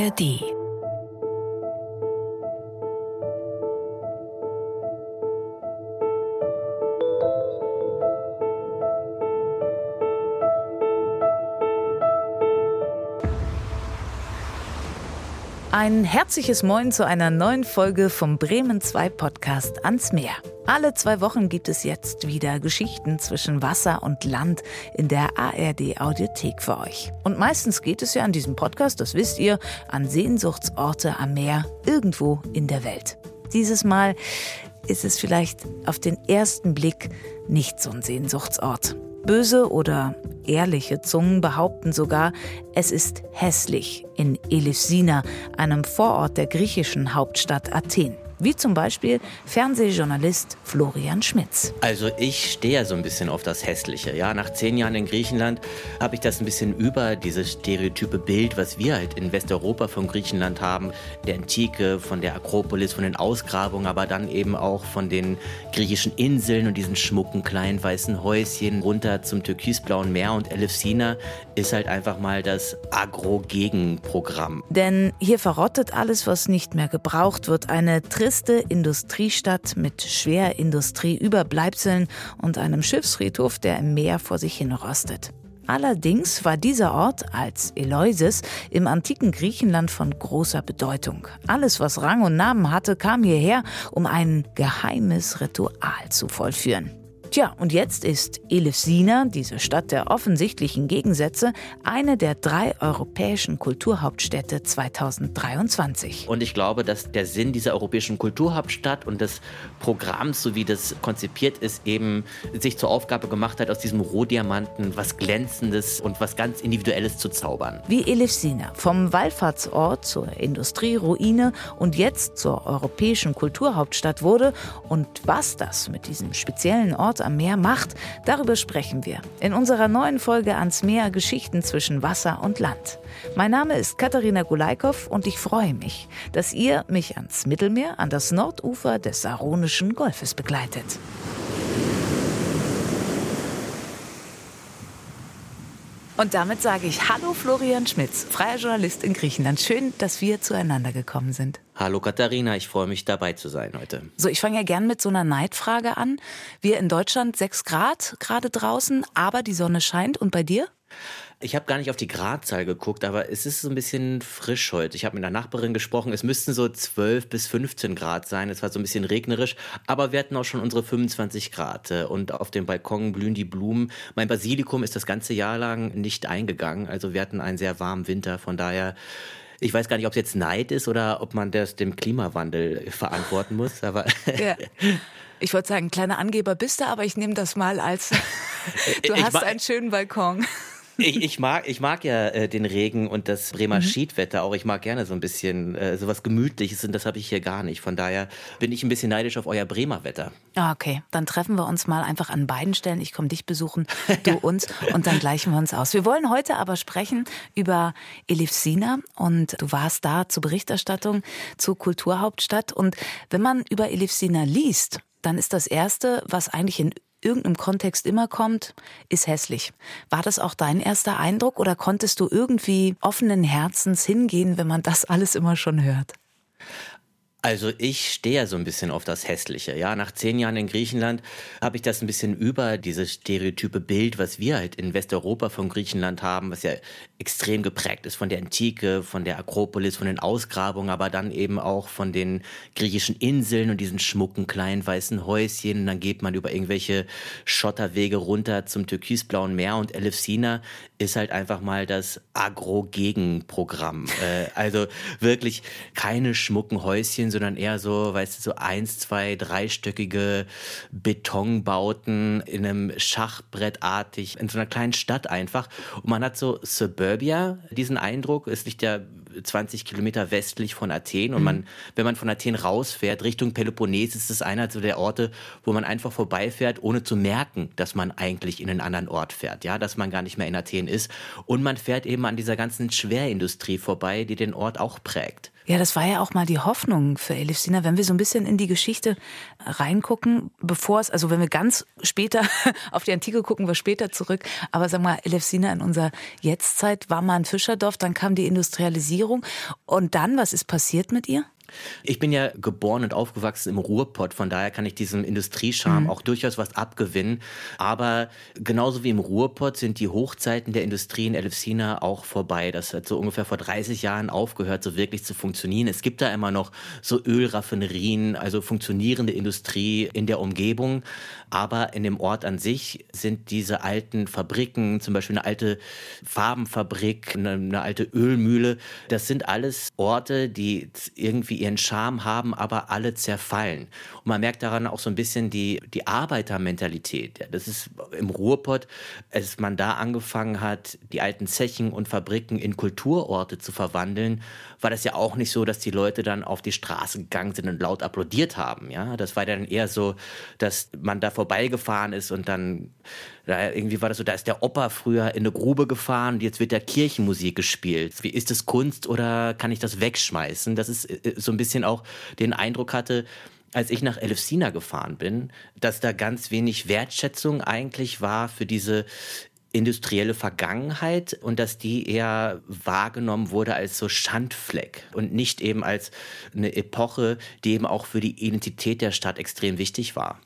ARD Ein herzliches Moin zu einer neuen Folge vom Bremen 2 Podcast ans Meer. Alle zwei Wochen gibt es jetzt wieder Geschichten zwischen Wasser und Land in der ARD Audiothek für euch. Und meistens geht es ja an diesem Podcast, das wisst ihr, an Sehnsuchtsorte am Meer irgendwo in der Welt. Dieses Mal ist es vielleicht auf den ersten Blick nicht so ein Sehnsuchtsort. Böse oder ehrliche Zungen behaupten sogar, es ist hässlich in Elefsina, einem Vorort der griechischen Hauptstadt Athen wie zum Beispiel Fernsehjournalist Florian Schmitz. Also ich stehe ja so ein bisschen auf das Hässliche. Ja, nach zehn Jahren in Griechenland habe ich das ein bisschen über dieses stereotype Bild, was wir halt in Westeuropa von Griechenland haben, der Antike, von der Akropolis, von den Ausgrabungen, aber dann eben auch von den griechischen Inseln und diesen schmucken kleinen weißen Häuschen runter zum türkisblauen Meer und Elefsina ist halt einfach mal das Agro-Gegenprogramm. Denn hier verrottet alles, was nicht mehr gebraucht wird. Eine triste Industriestadt mit Schwerindustrieüberbleibseln und einem Schiffsfriedhof, der im Meer vor sich hin rostet. Allerdings war dieser Ort als Eleusis im antiken Griechenland von großer Bedeutung. Alles, was Rang und Namen hatte, kam hierher, um ein geheimes Ritual zu vollführen. Tja, und jetzt ist Elefsina, diese Stadt der offensichtlichen Gegensätze, eine der drei europäischen Kulturhauptstädte 2023. Und ich glaube, dass der Sinn dieser europäischen Kulturhauptstadt und des Programms, so wie das konzipiert ist, eben sich zur Aufgabe gemacht hat, aus diesem Rohdiamanten was Glänzendes und was ganz Individuelles zu zaubern. Wie Elefsina, vom Wallfahrtsort zur Industrieruine und jetzt zur europäischen Kulturhauptstadt wurde und was das mit diesem speziellen Ort am Meer macht, darüber sprechen wir in unserer neuen Folge ans Meer Geschichten zwischen Wasser und Land. Mein Name ist Katharina Gulaikow und ich freue mich, dass ihr mich ans Mittelmeer, an das Nordufer des Saronischen Golfes begleitet. Und damit sage ich Hallo Florian Schmitz, freier Journalist in Griechenland. Schön, dass wir zueinander gekommen sind. Hallo Katharina, ich freue mich dabei zu sein heute. So, ich fange ja gern mit so einer Neidfrage an. Wir in Deutschland 6 Grad gerade draußen, aber die Sonne scheint. Und bei dir? Ich habe gar nicht auf die Gradzahl geguckt, aber es ist so ein bisschen frisch heute. Ich habe mit einer Nachbarin gesprochen. Es müssten so 12 bis 15 Grad sein. Es war so ein bisschen regnerisch, aber wir hatten auch schon unsere 25 Grad. Und auf dem Balkon blühen die Blumen. Mein Basilikum ist das ganze Jahr lang nicht eingegangen. Also wir hatten einen sehr warmen Winter. Von daher ich weiß gar nicht, ob es jetzt Neid ist oder ob man das dem Klimawandel verantworten muss, aber. ja. Ich wollte sagen, kleiner Angeber bist du, aber ich nehme das mal als du hast einen schönen Balkon ich, ich, mag, ich mag ja äh, den Regen und das Bremer mhm. Schiedwetter auch. Ich mag gerne so ein bisschen äh, sowas Gemütliches und das habe ich hier gar nicht. Von daher bin ich ein bisschen neidisch auf euer Bremer Wetter. Ah, okay, dann treffen wir uns mal einfach an beiden Stellen. Ich komme dich besuchen, du uns und dann gleichen wir uns aus. Wir wollen heute aber sprechen über Elifsina und du warst da zur Berichterstattung zur Kulturhauptstadt. Und wenn man über Elifsina liest, dann ist das Erste, was eigentlich in irgendeinem Kontext immer kommt, ist hässlich. War das auch dein erster Eindruck oder konntest du irgendwie offenen Herzens hingehen, wenn man das alles immer schon hört? Also ich stehe ja so ein bisschen auf das Hässliche. Ja, nach zehn Jahren in Griechenland habe ich das ein bisschen über dieses stereotype Bild, was wir halt in Westeuropa von Griechenland haben, was ja extrem geprägt ist von der Antike, von der Akropolis, von den Ausgrabungen, aber dann eben auch von den griechischen Inseln und diesen schmucken kleinen weißen Häuschen. Und dann geht man über irgendwelche Schotterwege runter zum türkisblauen Meer und Elefsina ist halt einfach mal das Agro-Gegenprogramm. äh, also wirklich keine schmucken Häuschen sondern eher so, weißt du, so eins, zwei, dreistöckige Betonbauten in einem Schachbrettartig, in so einer kleinen Stadt einfach. Und man hat so Suburbia, diesen Eindruck. Es liegt ja 20 Kilometer westlich von Athen. Und man, mhm. wenn man von Athen rausfährt, Richtung Peloponnes, ist es einer der Orte, wo man einfach vorbeifährt, ohne zu merken, dass man eigentlich in einen anderen Ort fährt. Ja, dass man gar nicht mehr in Athen ist. Und man fährt eben an dieser ganzen Schwerindustrie vorbei, die den Ort auch prägt. Ja, das war ja auch mal die Hoffnung für Elefsina, wenn wir so ein bisschen in die Geschichte reingucken, bevor es, also wenn wir ganz später auf die Antike gucken, wir später zurück, aber sag mal, Elefsina in unserer Jetztzeit war mal ein Fischerdorf, dann kam die Industrialisierung und dann, was ist passiert mit ihr? Ich bin ja geboren und aufgewachsen im Ruhrpott, von daher kann ich diesem Industriescham mhm. auch durchaus was abgewinnen. Aber genauso wie im Ruhrpott sind die Hochzeiten der Industrie in Elefsina auch vorbei. Das hat so ungefähr vor 30 Jahren aufgehört, so wirklich zu funktionieren. Es gibt da immer noch so Ölraffinerien, also funktionierende Industrie in der Umgebung. Aber in dem Ort an sich sind diese alten Fabriken, zum Beispiel eine alte Farbenfabrik, eine, eine alte Ölmühle, das sind alles Orte, die irgendwie ihren Charme haben, aber alle zerfallen. Und man merkt daran auch so ein bisschen die, die Arbeitermentalität. Das ist im Ruhrpott, als man da angefangen hat, die alten Zechen und Fabriken in Kulturorte zu verwandeln, war das ja auch nicht so, dass die Leute dann auf die Straße gegangen sind und laut applaudiert haben. Ja, das war dann eher so, dass man da vorbeigefahren ist und dann da irgendwie war das so, da ist der Opa früher in eine Grube gefahren und jetzt wird da Kirchenmusik gespielt. Wie ist das Kunst oder kann ich das wegschmeißen? Das ist äh, so ein bisschen auch den Eindruck hatte, als ich nach Elefsina gefahren bin, dass da ganz wenig Wertschätzung eigentlich war für diese industrielle Vergangenheit und dass die eher wahrgenommen wurde als so Schandfleck und nicht eben als eine Epoche, die eben auch für die Identität der Stadt extrem wichtig war.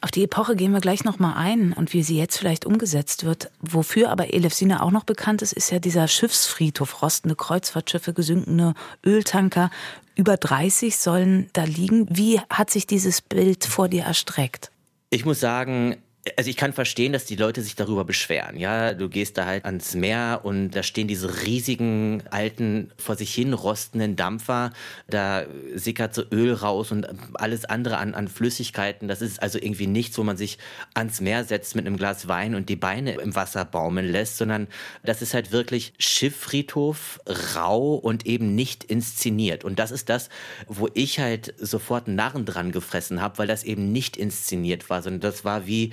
Auf die Epoche gehen wir gleich noch mal ein und wie sie jetzt vielleicht umgesetzt wird. Wofür aber Elefsina auch noch bekannt ist, ist ja dieser Schiffsfriedhof, rostende Kreuzfahrtschiffe, gesunkene Öltanker. Über 30 sollen da liegen. Wie hat sich dieses Bild vor dir erstreckt? Ich muss sagen, also ich kann verstehen, dass die Leute sich darüber beschweren. Ja, du gehst da halt ans Meer und da stehen diese riesigen alten vor sich hin rostenden Dampfer. Da sickert so Öl raus und alles andere an, an Flüssigkeiten. Das ist also irgendwie nichts, wo man sich ans Meer setzt mit einem Glas Wein und die Beine im Wasser baumeln lässt, sondern das ist halt wirklich Schifffriedhof, rau und eben nicht inszeniert. Und das ist das, wo ich halt sofort Narren dran gefressen habe, weil das eben nicht inszeniert war, sondern das war wie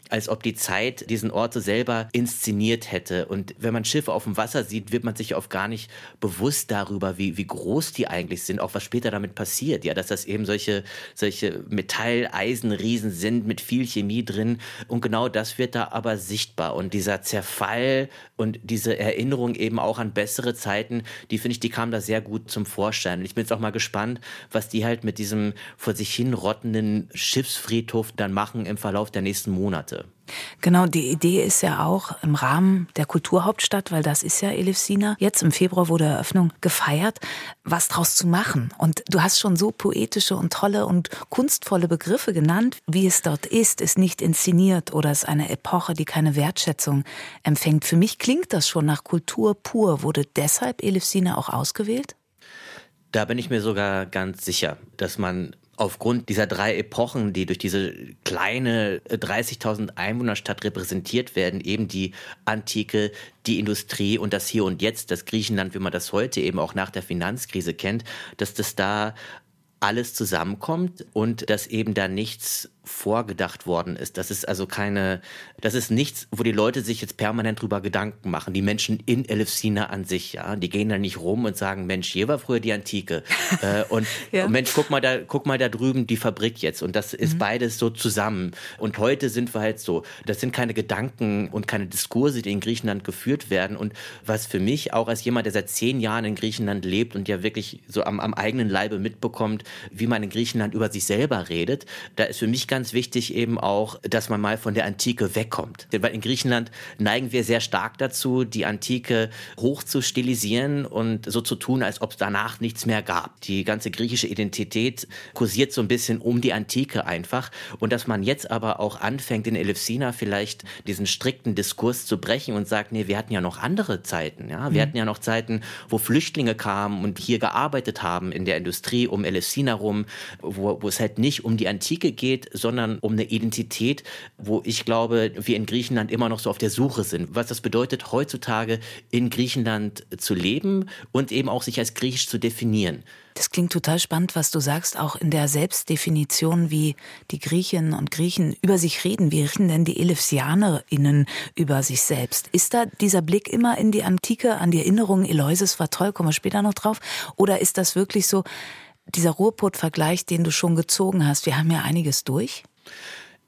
als ob die Zeit diesen Ort so selber inszeniert hätte. Und wenn man Schiffe auf dem Wasser sieht, wird man sich oft gar nicht bewusst darüber, wie, wie groß die eigentlich sind, auch was später damit passiert. Ja, dass das eben solche, solche Metall-Eisenriesen sind mit viel Chemie drin. Und genau das wird da aber sichtbar. Und dieser Zerfall und diese Erinnerung eben auch an bessere Zeiten, die finde ich, die kam da sehr gut zum Vorschein. Und ich bin jetzt auch mal gespannt, was die halt mit diesem vor sich hin rottenden Schiffsfriedhof dann machen im Verlauf der nächsten Monate. Genau, die Idee ist ja auch im Rahmen der Kulturhauptstadt, weil das ist ja Elefsina, jetzt im Februar wurde Eröffnung gefeiert, was draus zu machen. Und du hast schon so poetische und tolle und kunstvolle Begriffe genannt, wie es dort ist, ist nicht inszeniert oder ist eine Epoche, die keine Wertschätzung empfängt. Für mich klingt das schon nach Kultur pur. Wurde deshalb Elefsina auch ausgewählt? Da bin ich mir sogar ganz sicher, dass man aufgrund dieser drei Epochen, die durch diese kleine 30.000 äh, Einwohnerstadt repräsentiert werden, eben die Antike, die Industrie und das Hier und Jetzt, das Griechenland, wie man das heute eben auch nach der Finanzkrise kennt, dass das da alles zusammenkommt und dass eben da nichts vorgedacht worden ist. Das ist also keine, das ist nichts, wo die Leute sich jetzt permanent drüber Gedanken machen. Die Menschen in Elefsina an sich, ja, die gehen da nicht rum und sagen, Mensch, hier war früher die Antike äh, und, ja. und, Mensch, guck mal da, guck mal da drüben die Fabrik jetzt und das ist mhm. beides so zusammen. Und heute sind wir halt so. Das sind keine Gedanken und keine Diskurse, die in Griechenland geführt werden. Und was für mich auch als jemand, der seit zehn Jahren in Griechenland lebt und ja wirklich so am, am eigenen Leibe mitbekommt, wie man in Griechenland über sich selber redet, da ist für mich ganz wichtig eben auch, dass man mal von der Antike wegkommt. Weil in Griechenland neigen wir sehr stark dazu, die Antike hoch zu stilisieren und so zu tun, als ob es danach nichts mehr gab. Die ganze griechische Identität kursiert so ein bisschen um die Antike einfach. Und dass man jetzt aber auch anfängt, in Elefsina vielleicht diesen strikten Diskurs zu brechen und sagt, nee, wir hatten ja noch andere Zeiten. Ja? Wir mhm. hatten ja noch Zeiten, wo Flüchtlinge kamen und hier gearbeitet haben in der Industrie um Elefsina rum, wo, wo es halt nicht um die Antike geht, sondern um eine Identität, wo ich glaube, wir in Griechenland immer noch so auf der Suche sind. Was das bedeutet, heutzutage in Griechenland zu leben und eben auch sich als griechisch zu definieren. Das klingt total spannend, was du sagst, auch in der Selbstdefinition, wie die Griechinnen und Griechen über sich reden. Wie reden denn die ElefsianerInnen über sich selbst? Ist da dieser Blick immer in die Antike, an die Erinnerungen, Eloises war toll, kommen wir später noch drauf? Oder ist das wirklich so dieser Ruhrpott-Vergleich, den du schon gezogen hast? Wir haben ja einiges durch.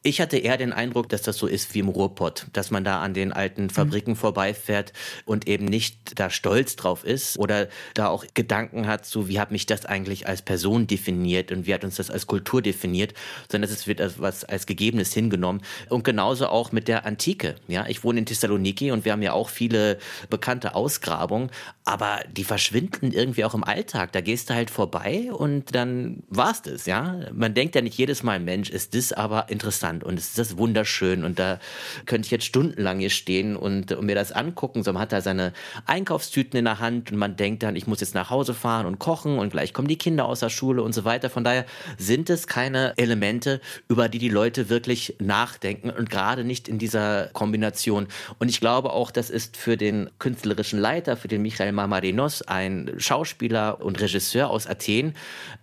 Ich hatte eher den Eindruck, dass das so ist wie im Ruhrpott, dass man da an den alten Fabriken mhm. vorbeifährt und eben nicht da stolz drauf ist oder da auch Gedanken hat, so wie hat mich das eigentlich als Person definiert und wie hat uns das als Kultur definiert, sondern es wird als was als Gegebenes hingenommen. Und genauso auch mit der Antike. Ja, ich wohne in Thessaloniki und wir haben ja auch viele bekannte Ausgrabungen, aber die verschwinden irgendwie auch im Alltag. Da gehst du halt vorbei und dann war's das. Ja, man denkt ja nicht jedes Mal, Mensch, ist das aber interessant Land und es ist das wunderschön und da könnte ich jetzt stundenlang hier stehen und, und mir das angucken. So, man hat da seine Einkaufstüten in der Hand und man denkt dann, ich muss jetzt nach Hause fahren und kochen und gleich kommen die Kinder aus der Schule und so weiter. Von daher sind es keine Elemente, über die die Leute wirklich nachdenken und gerade nicht in dieser Kombination. Und ich glaube auch, das ist für den künstlerischen Leiter, für den Michael Mamarinos, ein Schauspieler und Regisseur aus Athen,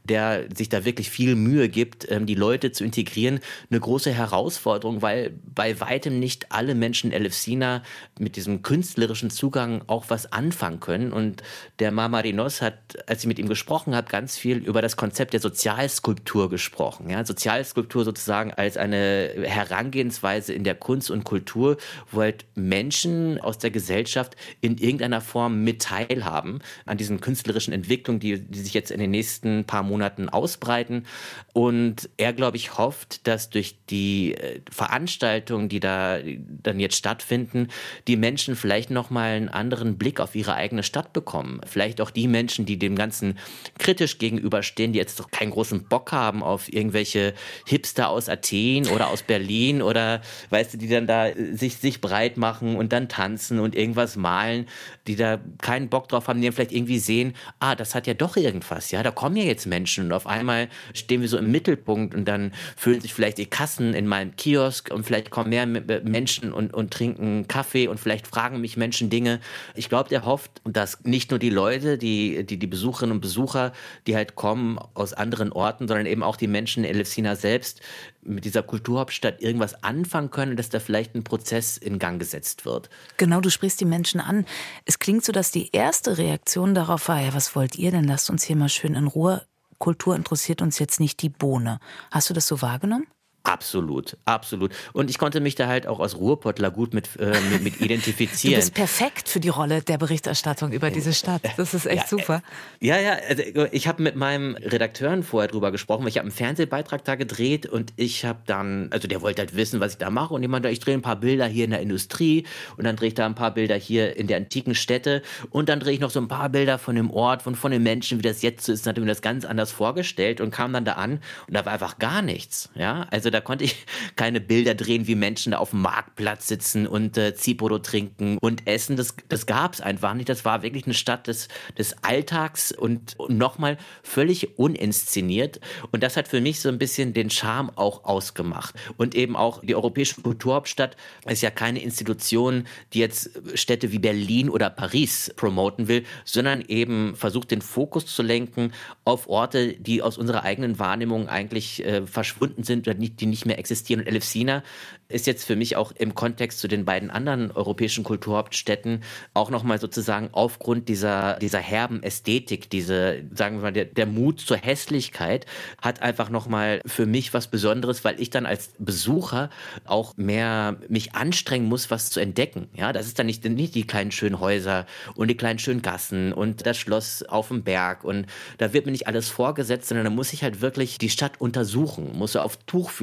der sich da wirklich viel Mühe gibt, ähm, die Leute zu integrieren, eine große Herausforderung, weil bei weitem nicht alle Menschen in Elefsina mit diesem künstlerischen Zugang auch was anfangen können. Und der Mamarinos hat, als ich mit ihm gesprochen habe, ganz viel über das Konzept der Sozialskulptur gesprochen. Ja, Sozialskulptur sozusagen als eine Herangehensweise in der Kunst und Kultur, wo halt Menschen aus der Gesellschaft in irgendeiner Form mit teilhaben an diesen künstlerischen Entwicklungen, die, die sich jetzt in den nächsten paar Monaten ausbreiten. Und er, glaube ich, hofft, dass durch die die äh, Veranstaltungen, die da dann jetzt stattfinden, die Menschen vielleicht nochmal einen anderen Blick auf ihre eigene Stadt bekommen. Vielleicht auch die Menschen, die dem Ganzen kritisch gegenüberstehen, die jetzt doch keinen großen Bock haben auf irgendwelche Hipster aus Athen oder aus Berlin oder weißt du, die dann da äh, sich, sich breit machen und dann tanzen und irgendwas malen, die da keinen Bock drauf haben, die dann vielleicht irgendwie sehen, ah, das hat ja doch irgendwas, ja, da kommen ja jetzt Menschen und auf einmal stehen wir so im Mittelpunkt und dann fühlen sich vielleicht die Kassen in meinem Kiosk und vielleicht kommen mehr Menschen und, und trinken Kaffee und vielleicht fragen mich Menschen Dinge. Ich glaube, der hofft, dass nicht nur die Leute, die, die, die Besucherinnen und Besucher, die halt kommen aus anderen Orten, sondern eben auch die Menschen in Elefsina selbst mit dieser Kulturhauptstadt irgendwas anfangen können, dass da vielleicht ein Prozess in Gang gesetzt wird. Genau, du sprichst die Menschen an. Es klingt so, dass die erste Reaktion darauf war, ja, was wollt ihr denn? Lasst uns hier mal schön in Ruhe. Kultur interessiert uns jetzt nicht die Bohne. Hast du das so wahrgenommen? Absolut, absolut. Und ich konnte mich da halt auch als Ruhrpottler gut mit, äh, mit, mit, identifizieren. Du bist perfekt für die Rolle der Berichterstattung über diese Stadt. Das ist echt ja, super. Ja, ja, also ich habe mit meinem Redakteuren vorher drüber gesprochen, weil ich habe einen Fernsehbeitrag da gedreht und ich habe dann, also der wollte halt wissen, was ich da mache und ich meinte, ich drehe ein paar Bilder hier in der Industrie und dann drehe ich da ein paar Bilder hier in der antiken Städte und dann drehe ich noch so ein paar Bilder von dem Ort, von, von den Menschen, wie das jetzt so ist, und hatte mir das ganz anders vorgestellt und kam dann da an und da war einfach gar nichts, ja, also da konnte ich keine Bilder drehen, wie Menschen da auf dem Marktplatz sitzen und äh, Ziporo trinken und essen. Das, das gab es einfach nicht. Das war wirklich eine Stadt des, des Alltags und, und nochmal völlig uninszeniert. Und das hat für mich so ein bisschen den Charme auch ausgemacht. Und eben auch die Europäische Kulturhauptstadt ist ja keine Institution, die jetzt Städte wie Berlin oder Paris promoten will, sondern eben versucht, den Fokus zu lenken auf Orte, die aus unserer eigenen Wahrnehmung eigentlich äh, verschwunden sind oder nicht, die nicht mehr existieren. Und Elefsina ist jetzt für mich auch im Kontext zu den beiden anderen europäischen Kulturhauptstädten auch nochmal sozusagen aufgrund dieser, dieser herben Ästhetik, diese, sagen wir mal, der, der Mut zur Hässlichkeit hat einfach nochmal für mich was Besonderes, weil ich dann als Besucher auch mehr mich anstrengen muss, was zu entdecken. Ja, das ist dann nicht, nicht die kleinen schönen Häuser und die kleinen schönen Gassen und das Schloss auf dem Berg und da wird mir nicht alles vorgesetzt, sondern da muss ich halt wirklich die Stadt untersuchen, muss auf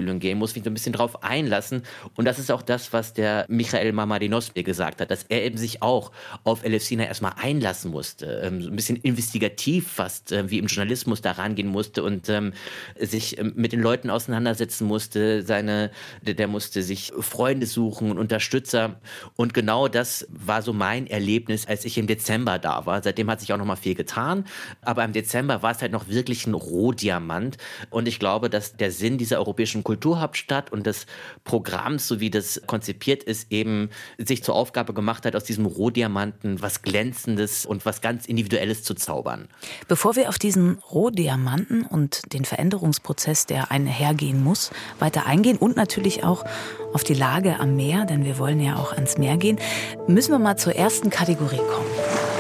Tuchfühlung gehen, muss mich so ein bisschen drauf einlassen. Und das ist auch das, was der Michael Mamadinos mir gesagt hat, dass er eben sich auch auf Elefsina erstmal einlassen musste, ähm, ein bisschen investigativ fast, äh, wie im Journalismus da rangehen musste und ähm, sich ähm, mit den Leuten auseinandersetzen musste. Seine, der, der musste sich Freunde suchen und Unterstützer. Und genau das war so mein Erlebnis, als ich im Dezember da war. Seitdem hat sich auch noch mal viel getan. Aber im Dezember war es halt noch wirklich ein Rohdiamant. Und ich glaube, dass der Sinn dieser europäischen Kultur Kulturhauptstadt und des Programms, so wie das konzipiert ist, eben sich zur Aufgabe gemacht hat, aus diesem Rohdiamanten was Glänzendes und was ganz Individuelles zu zaubern. Bevor wir auf diesen Rohdiamanten und den Veränderungsprozess, der einhergehen muss, weiter eingehen und natürlich auch auf die Lage am Meer, denn wir wollen ja auch ans Meer gehen, müssen wir mal zur ersten Kategorie kommen.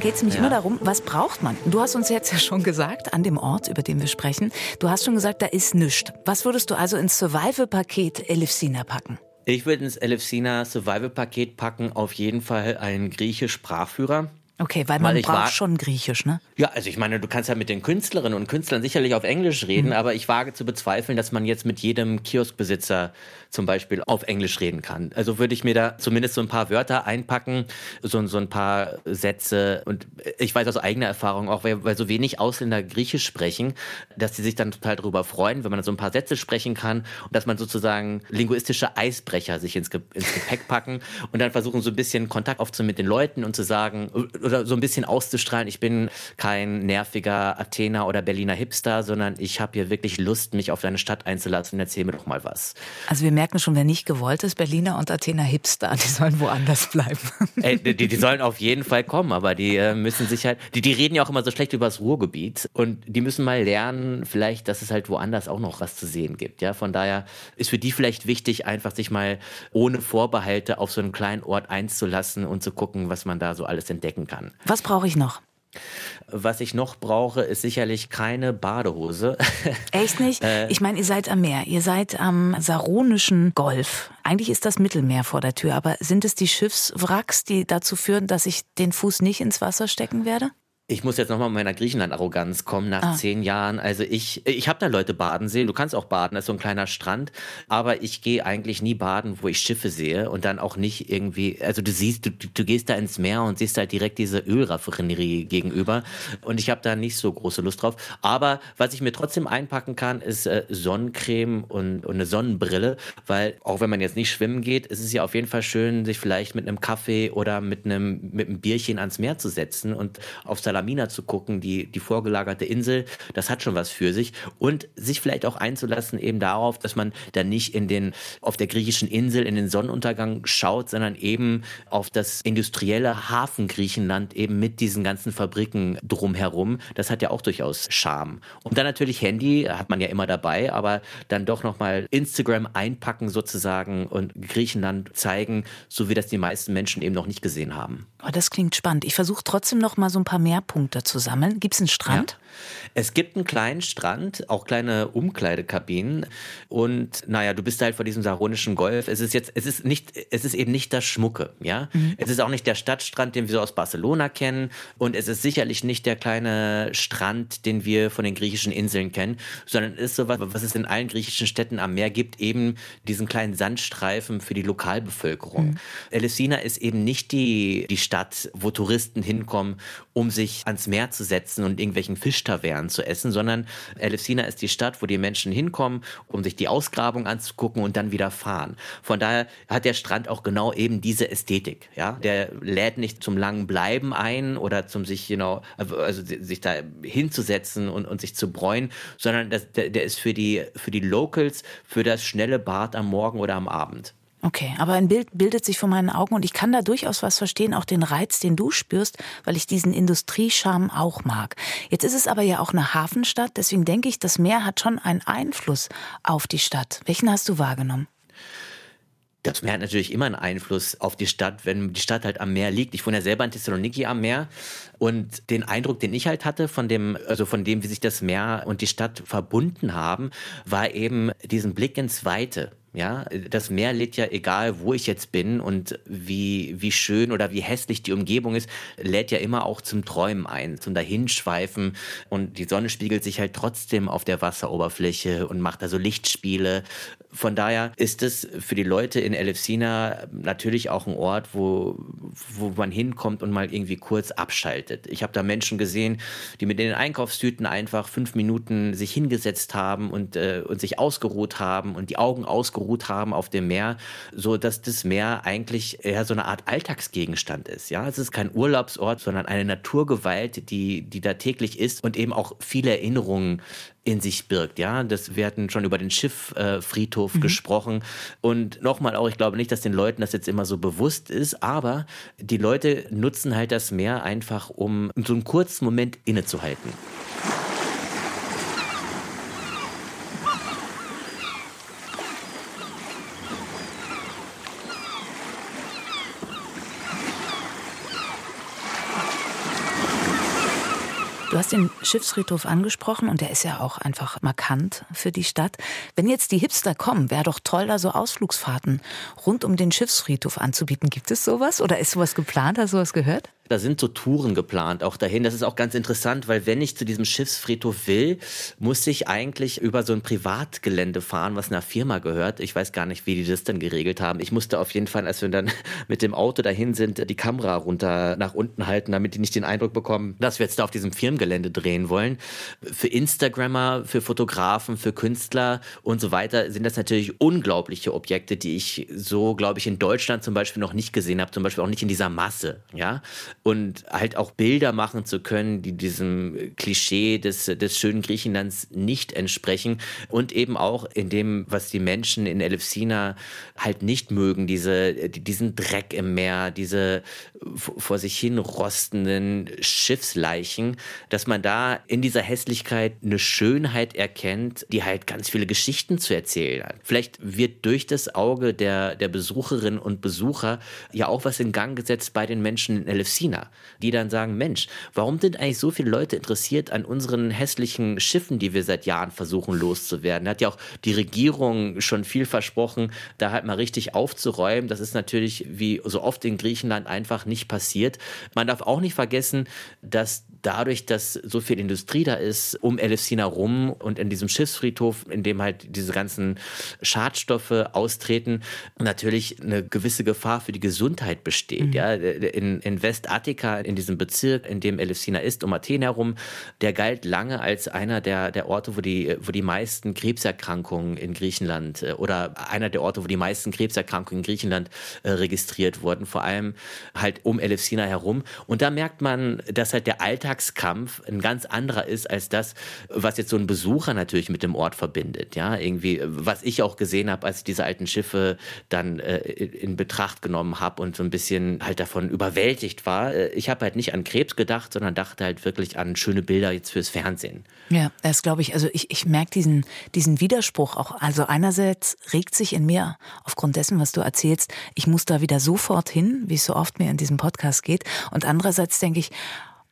Geht es nämlich ja. immer darum, was braucht man? Du hast uns jetzt ja schon gesagt, an dem Ort, über den wir sprechen, du hast schon gesagt, da ist nichts. Was würdest du also ins Survival-Paket Elefsina packen? Ich würde ins Elefsina Survival-Paket packen auf jeden Fall einen griechisch-Sprachführer. Okay, weil man weil braucht schon Griechisch, ne? Ja, also ich meine, du kannst ja mit den Künstlerinnen und Künstlern sicherlich auf Englisch reden, mhm. aber ich wage zu bezweifeln, dass man jetzt mit jedem Kioskbesitzer zum Beispiel auf Englisch reden kann. Also würde ich mir da zumindest so ein paar Wörter einpacken, so, so ein paar Sätze. Und ich weiß aus eigener Erfahrung auch, weil, weil so wenig Ausländer Griechisch sprechen, dass sie sich dann total darüber freuen, wenn man so ein paar Sätze sprechen kann und dass man sozusagen linguistische Eisbrecher sich ins, ins Gepäck packen und dann versuchen so ein bisschen Kontakt aufzunehmen mit den Leuten und zu sagen oder so ein bisschen auszustrahlen, ich bin kein nerviger Athener oder Berliner Hipster, sondern ich habe hier wirklich Lust, mich auf deine Stadt einzulassen und erzähl mir doch mal was. Also wir merken schon, wer nicht gewollt ist, Berliner und Athener Hipster, die sollen woanders bleiben. Ey, die, die, sollen auf jeden Fall kommen, aber die äh, müssen sich halt, die, die reden ja auch immer so schlecht über das Ruhrgebiet und die müssen mal lernen, vielleicht, dass es halt woanders auch noch was zu sehen gibt. Ja, von daher ist für die vielleicht wichtig, einfach sich mal ohne Vorbehalte auf so einen kleinen Ort einzulassen und zu gucken, was man da so alles entdecken kann. Was brauche ich noch? Was ich noch brauche, ist sicherlich keine Badehose. Echt nicht? Äh, ich meine, ihr seid am Meer. Ihr seid am Saronischen Golf. Eigentlich ist das Mittelmeer vor der Tür, aber sind es die Schiffswracks, die dazu führen, dass ich den Fuß nicht ins Wasser stecken werde? Ich muss jetzt nochmal mit meiner Griechenland-Arroganz kommen nach ah. zehn Jahren. Also ich, ich habe da Leute baden sehen. Du kannst auch baden, das ist so ein kleiner Strand. Aber ich gehe eigentlich nie baden, wo ich Schiffe sehe und dann auch nicht irgendwie. Also du siehst, du, du gehst da ins Meer und siehst halt direkt diese Ölraffinerie gegenüber. Und ich habe da nicht so große Lust drauf. Aber was ich mir trotzdem einpacken kann, ist äh, Sonnencreme und, und eine Sonnenbrille, weil auch wenn man jetzt nicht schwimmen geht, ist es ja auf jeden Fall schön, sich vielleicht mit einem Kaffee oder mit einem mit einem Bierchen ans Meer zu setzen und auf Salat Salamina zu gucken, die, die vorgelagerte Insel, das hat schon was für sich. Und sich vielleicht auch einzulassen eben darauf, dass man dann nicht in den, auf der griechischen Insel in den Sonnenuntergang schaut, sondern eben auf das industrielle Hafen Griechenland eben mit diesen ganzen Fabriken drumherum. Das hat ja auch durchaus Charme. Und dann natürlich Handy, hat man ja immer dabei, aber dann doch nochmal Instagram einpacken sozusagen und Griechenland zeigen, so wie das die meisten Menschen eben noch nicht gesehen haben. Oh, das klingt spannend. Ich versuche trotzdem noch mal so ein paar mehr Treffpunkte zu sammeln. Gibt es einen Strand? Ja. Es gibt einen kleinen Strand, auch kleine Umkleidekabinen. Und naja, du bist halt vor diesem saronischen Golf. Es ist jetzt, es ist nicht, es ist eben nicht das Schmucke, ja. Mhm. Es ist auch nicht der Stadtstrand, den wir so aus Barcelona kennen. Und es ist sicherlich nicht der kleine Strand, den wir von den griechischen Inseln kennen, sondern es ist so was, was es in allen griechischen Städten am Meer gibt, eben diesen kleinen Sandstreifen für die Lokalbevölkerung. Mhm. Elefsina ist eben nicht die, die Stadt, wo Touristen hinkommen, um sich ans Meer zu setzen und irgendwelchen Fischtavernen zu essen, sondern Elefsina ist die Stadt, wo die Menschen hinkommen, um sich die Ausgrabung anzugucken und dann wieder fahren. Von daher hat der Strand auch genau eben diese Ästhetik. Ja, der lädt nicht zum langen Bleiben ein oder zum sich, know, also sich da hinzusetzen und, und sich zu bräuen, sondern das, der, der ist für die, für die Locals, für das schnelle Bad am Morgen oder am Abend. Okay, aber ein Bild bildet sich vor meinen Augen und ich kann da durchaus was verstehen, auch den Reiz, den du spürst, weil ich diesen Industriescham auch mag. Jetzt ist es aber ja auch eine Hafenstadt, deswegen denke ich, das Meer hat schon einen Einfluss auf die Stadt. Welchen hast du wahrgenommen? Das Meer hat natürlich immer einen Einfluss auf die Stadt, wenn die Stadt halt am Meer liegt. Ich wohne ja selber in Thessaloniki am Meer und den Eindruck, den ich halt hatte von dem, also von dem, wie sich das Meer und die Stadt verbunden haben, war eben diesen Blick ins Weite. Ja, das Meer lädt ja, egal wo ich jetzt bin und wie, wie schön oder wie hässlich die Umgebung ist, lädt ja immer auch zum Träumen ein, zum Dahinschweifen. Und die Sonne spiegelt sich halt trotzdem auf der Wasseroberfläche und macht da so Lichtspiele. Von daher ist es für die Leute in Elefsina natürlich auch ein Ort, wo, wo man hinkommt und mal irgendwie kurz abschaltet. Ich habe da Menschen gesehen, die mit den Einkaufstüten einfach fünf Minuten sich hingesetzt haben und, äh, und sich ausgeruht haben und die Augen ausgeruht ausgeruht haben auf dem Meer, so dass das Meer eigentlich eher so eine Art Alltagsgegenstand ist. Ja, es ist kein Urlaubsort, sondern eine Naturgewalt, die, die da täglich ist und eben auch viele Erinnerungen in sich birgt. Ja, das wir hatten schon über den Schifffriedhof äh, mhm. gesprochen und nochmal auch, ich glaube nicht, dass den Leuten das jetzt immer so bewusst ist, aber die Leute nutzen halt das Meer einfach, um so einen kurzen Moment innezuhalten. Du hast den Schiffsfriedhof angesprochen und der ist ja auch einfach markant für die Stadt. Wenn jetzt die Hipster kommen, wäre doch toll, da so Ausflugsfahrten rund um den Schiffsfriedhof anzubieten. Gibt es sowas oder ist sowas geplant? Hast du sowas gehört? Da sind so Touren geplant, auch dahin. Das ist auch ganz interessant, weil wenn ich zu diesem Schiffsfriedhof will, muss ich eigentlich über so ein Privatgelände fahren, was einer Firma gehört. Ich weiß gar nicht, wie die das dann geregelt haben. Ich musste auf jeden Fall, als wir dann mit dem Auto dahin sind, die Kamera runter nach unten halten, damit die nicht den Eindruck bekommen, dass wir jetzt da auf diesem Firmengelände drehen wollen. Für Instagrammer, für Fotografen, für Künstler und so weiter sind das natürlich unglaubliche Objekte, die ich so, glaube ich, in Deutschland zum Beispiel noch nicht gesehen habe, zum Beispiel auch nicht in dieser Masse. Ja, und halt auch Bilder machen zu können, die diesem Klischee des, des schönen Griechenlands nicht entsprechen und eben auch in dem, was die Menschen in Elefsina halt nicht mögen, diese, diesen Dreck im Meer, diese vor sich hin rostenden Schiffsleichen, dass man da in dieser Hässlichkeit eine Schönheit erkennt, die halt ganz viele Geschichten zu erzählen hat. Vielleicht wird durch das Auge der, der Besucherinnen und Besucher ja auch was in Gang gesetzt bei den Menschen in Elefsina China, die dann sagen, Mensch, warum sind eigentlich so viele Leute interessiert an unseren hässlichen Schiffen, die wir seit Jahren versuchen loszuwerden? Da hat ja auch die Regierung schon viel versprochen, da halt mal richtig aufzuräumen. Das ist natürlich wie so oft in Griechenland einfach nicht passiert. Man darf auch nicht vergessen, dass dadurch, dass so viel Industrie da ist, um Elefsina rum und in diesem Schiffsfriedhof, in dem halt diese ganzen Schadstoffe austreten, natürlich eine gewisse Gefahr für die Gesundheit besteht. Mhm. Ja, in, in West-Attika, in diesem Bezirk, in dem Elefsina ist, um Athen herum, der galt lange als einer der, der Orte, wo die, wo die meisten Krebserkrankungen in Griechenland äh, oder einer der Orte, wo die meisten Krebserkrankungen in Griechenland äh, registriert wurden, vor allem halt um Elefsina herum. Und da merkt man, dass halt der Alltag Alltagskampf ein ganz anderer ist als das, was jetzt so ein Besucher natürlich mit dem Ort verbindet. Ja, irgendwie, was ich auch gesehen habe, als ich diese alten Schiffe dann äh, in Betracht genommen habe und so ein bisschen halt davon überwältigt war. Äh, ich habe halt nicht an Krebs gedacht, sondern dachte halt wirklich an schöne Bilder jetzt fürs Fernsehen. Ja, das glaube ich. Also ich, ich merke diesen, diesen Widerspruch auch. Also einerseits regt sich in mir aufgrund dessen, was du erzählst, ich muss da wieder sofort hin, wie es so oft mir in diesem Podcast geht. Und andererseits denke ich,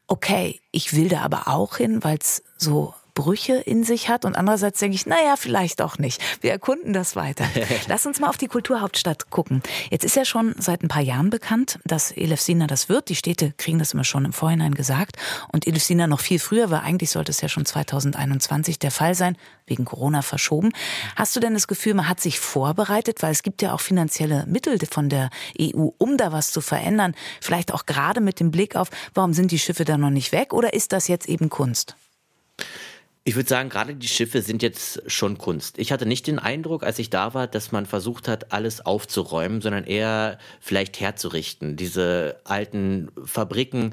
okay, ich will da aber auch hin, weil es so Brüche in sich hat und andererseits denke ich, naja, vielleicht auch nicht. Wir erkunden das weiter. Lass uns mal auf die Kulturhauptstadt gucken. Jetzt ist ja schon seit ein paar Jahren bekannt, dass Elefsina das wird. Die Städte kriegen das immer schon im Vorhinein gesagt und Elefsina noch viel früher, weil eigentlich sollte es ja schon 2021 der Fall sein, wegen Corona verschoben. Hast du denn das Gefühl, man hat sich vorbereitet, weil es gibt ja auch finanzielle Mittel von der EU, um da was zu verändern, vielleicht auch gerade mit dem Blick auf, warum sind die Schiffe da noch nicht weg oder ist das jetzt eben Kunst? Ich würde sagen, gerade die Schiffe sind jetzt schon Kunst. Ich hatte nicht den Eindruck, als ich da war, dass man versucht hat, alles aufzuräumen, sondern eher vielleicht herzurichten. Diese alten Fabriken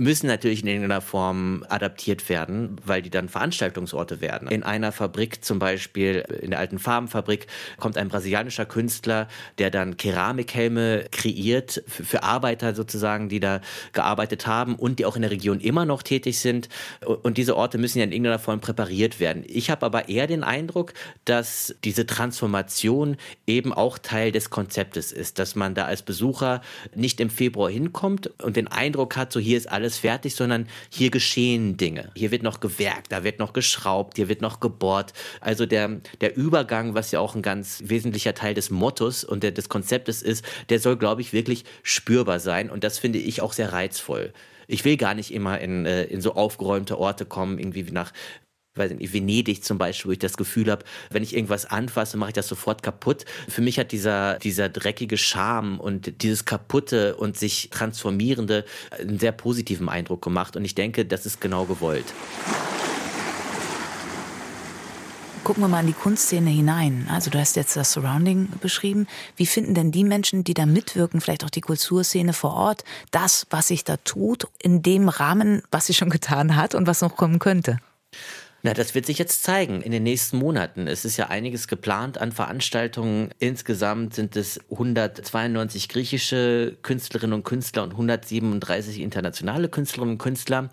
müssen natürlich in irgendeiner Form adaptiert werden, weil die dann Veranstaltungsorte werden. In einer Fabrik zum Beispiel, in der alten Farbenfabrik, kommt ein brasilianischer Künstler, der dann Keramikhelme kreiert für, Arbeiter sozusagen, die da gearbeitet haben und die auch in der Region immer noch tätig sind. Und diese Orte müssen ja in irgendeiner Form präpariert werden. Ich habe aber eher den Eindruck, dass diese Transformation eben auch Teil des Konzeptes ist, dass man da als Besucher nicht im Februar hinkommt und den Eindruck hat, so hier ist alles alles fertig, sondern hier geschehen Dinge. Hier wird noch gewerkt, da wird noch geschraubt, hier wird noch gebohrt. Also der, der Übergang, was ja auch ein ganz wesentlicher Teil des Mottos und der, des Konzeptes ist, der soll, glaube ich, wirklich spürbar sein. Und das finde ich auch sehr reizvoll ich will gar nicht immer in, äh, in so aufgeräumte Orte kommen, irgendwie nach weiß nicht, Venedig zum Beispiel, wo ich das Gefühl habe, wenn ich irgendwas anfasse, mache ich das sofort kaputt. Für mich hat dieser, dieser dreckige Charme und dieses kaputte und sich transformierende einen sehr positiven Eindruck gemacht und ich denke, das ist genau gewollt. gucken wir mal in die Kunstszene hinein. Also du hast jetzt das Surrounding beschrieben. Wie finden denn die Menschen, die da mitwirken, vielleicht auch die Kulturszene vor Ort, das, was sich da tut, in dem Rahmen, was sie schon getan hat und was noch kommen könnte? Na, das wird sich jetzt zeigen in den nächsten Monaten. Es ist ja einiges geplant an Veranstaltungen. Insgesamt sind es 192 griechische Künstlerinnen und Künstler und 137 internationale Künstlerinnen und Künstler.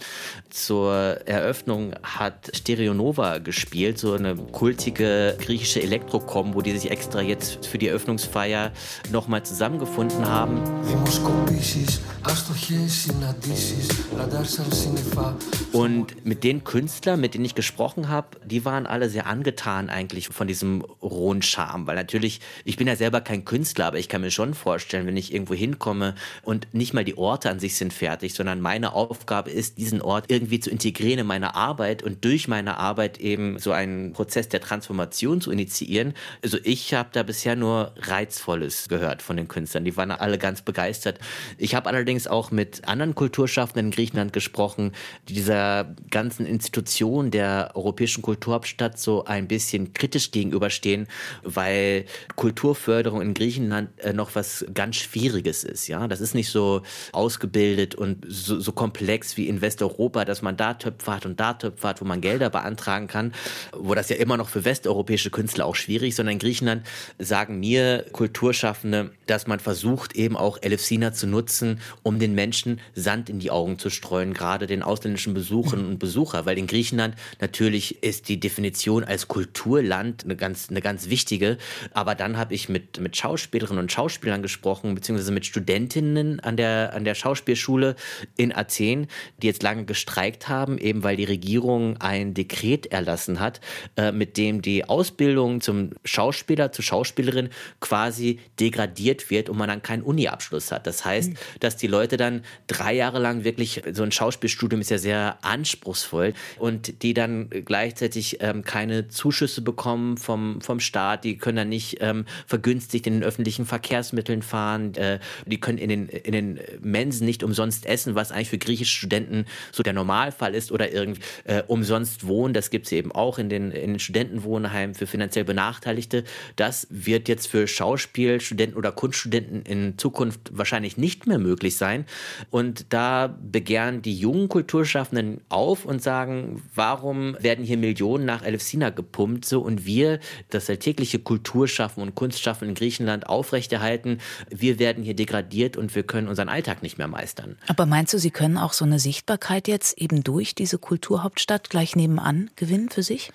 Zur Eröffnung hat Stereonova gespielt, so eine kultige griechische Elektrocombo, die sich extra jetzt für die Eröffnungsfeier nochmal zusammengefunden haben. Und mit den Künstlern, mit denen ich gesprochen gesprochen habe, die waren alle sehr angetan eigentlich von diesem rohen Charme, weil natürlich, ich bin ja selber kein Künstler, aber ich kann mir schon vorstellen, wenn ich irgendwo hinkomme und nicht mal die Orte an sich sind fertig, sondern meine Aufgabe ist, diesen Ort irgendwie zu integrieren in meine Arbeit und durch meine Arbeit eben so einen Prozess der Transformation zu initiieren. Also ich habe da bisher nur Reizvolles gehört von den Künstlern. Die waren alle ganz begeistert. Ich habe allerdings auch mit anderen Kulturschaffenden in Griechenland gesprochen, die dieser ganzen Institution der europäischen Kulturhauptstadt so ein bisschen kritisch gegenüberstehen, weil Kulturförderung in Griechenland äh, noch was ganz Schwieriges ist. Ja, das ist nicht so ausgebildet und so, so komplex wie in Westeuropa, dass man da Töpfe hat und da Töpfe hat, wo man Gelder beantragen kann, wo das ja immer noch für westeuropäische Künstler auch schwierig, sondern in Griechenland sagen mir Kulturschaffende, dass man versucht eben auch Elefsina zu nutzen, um den Menschen Sand in die Augen zu streuen, gerade den ausländischen Besucherinnen und Besucher, weil in Griechenland natürlich Natürlich ist die Definition als Kulturland eine ganz, eine ganz wichtige. Aber dann habe ich mit, mit Schauspielerinnen und Schauspielern gesprochen, beziehungsweise mit Studentinnen an der, an der Schauspielschule in Athen, die jetzt lange gestreikt haben, eben weil die Regierung ein Dekret erlassen hat, äh, mit dem die Ausbildung zum Schauspieler, zur Schauspielerin quasi degradiert wird und man dann keinen Uni-Abschluss hat. Das heißt, mhm. dass die Leute dann drei Jahre lang wirklich, so ein Schauspielstudium ist ja sehr anspruchsvoll und die dann gleichzeitig ähm, keine Zuschüsse bekommen vom, vom Staat, die können dann nicht ähm, vergünstigt in den öffentlichen Verkehrsmitteln fahren, äh, die können in den, in den Mensen nicht umsonst essen, was eigentlich für griechische Studenten so der Normalfall ist oder irgendwie äh, umsonst wohnen. Das gibt es eben auch in den, in den Studentenwohnheimen für finanziell Benachteiligte. Das wird jetzt für Schauspielstudenten oder Kunststudenten in Zukunft wahrscheinlich nicht mehr möglich sein. Und da begehren die jungen Kulturschaffenden auf und sagen, warum werden hier Millionen nach Elefsina gepumpt so und wir, das alltägliche Kulturschaffen und Kunstschaffen in Griechenland aufrechterhalten, wir werden hier degradiert und wir können unseren Alltag nicht mehr meistern. Aber meinst du, Sie können auch so eine Sichtbarkeit jetzt eben durch diese Kulturhauptstadt gleich nebenan gewinnen für sich?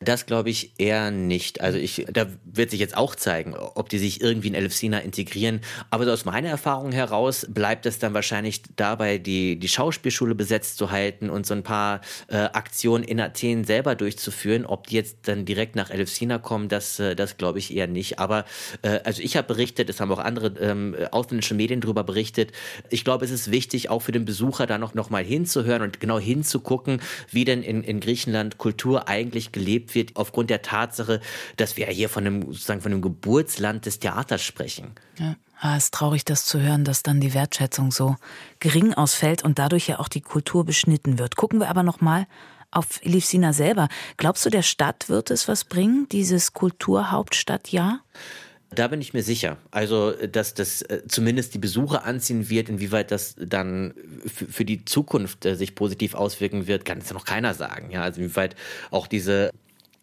Das glaube ich eher nicht. Also ich, da wird sich jetzt auch zeigen, ob die sich irgendwie in Elefsina integrieren. Aber so aus meiner Erfahrung heraus bleibt es dann wahrscheinlich dabei, die, die Schauspielschule besetzt zu halten und so ein paar äh, Aktionen in Athen selber durchzuführen. Ob die jetzt dann direkt nach Elefsina kommen, das, äh, das glaube ich eher nicht. Aber äh, also ich habe berichtet, es haben auch andere ähm, ausländische Medien darüber berichtet. Ich glaube, es ist wichtig, auch für den Besucher da noch, noch mal hinzuhören und genau hinzugucken, wie denn in, in Griechenland Kultur eigentlich gelebt gelebt wird, aufgrund der Tatsache, dass wir hier von einem, sozusagen von einem Geburtsland des Theaters sprechen. Ja. Ah, es ist traurig, das zu hören, dass dann die Wertschätzung so gering ausfällt und dadurch ja auch die Kultur beschnitten wird. Gucken wir aber noch mal auf Elifsina selber. Glaubst du, der Stadt wird es was bringen, dieses Kulturhauptstadtjahr? Da bin ich mir sicher. Also, dass das äh, zumindest die Besucher anziehen wird, inwieweit das dann für die Zukunft äh, sich positiv auswirken wird, kann es ja noch keiner sagen. Ja, also inwieweit auch diese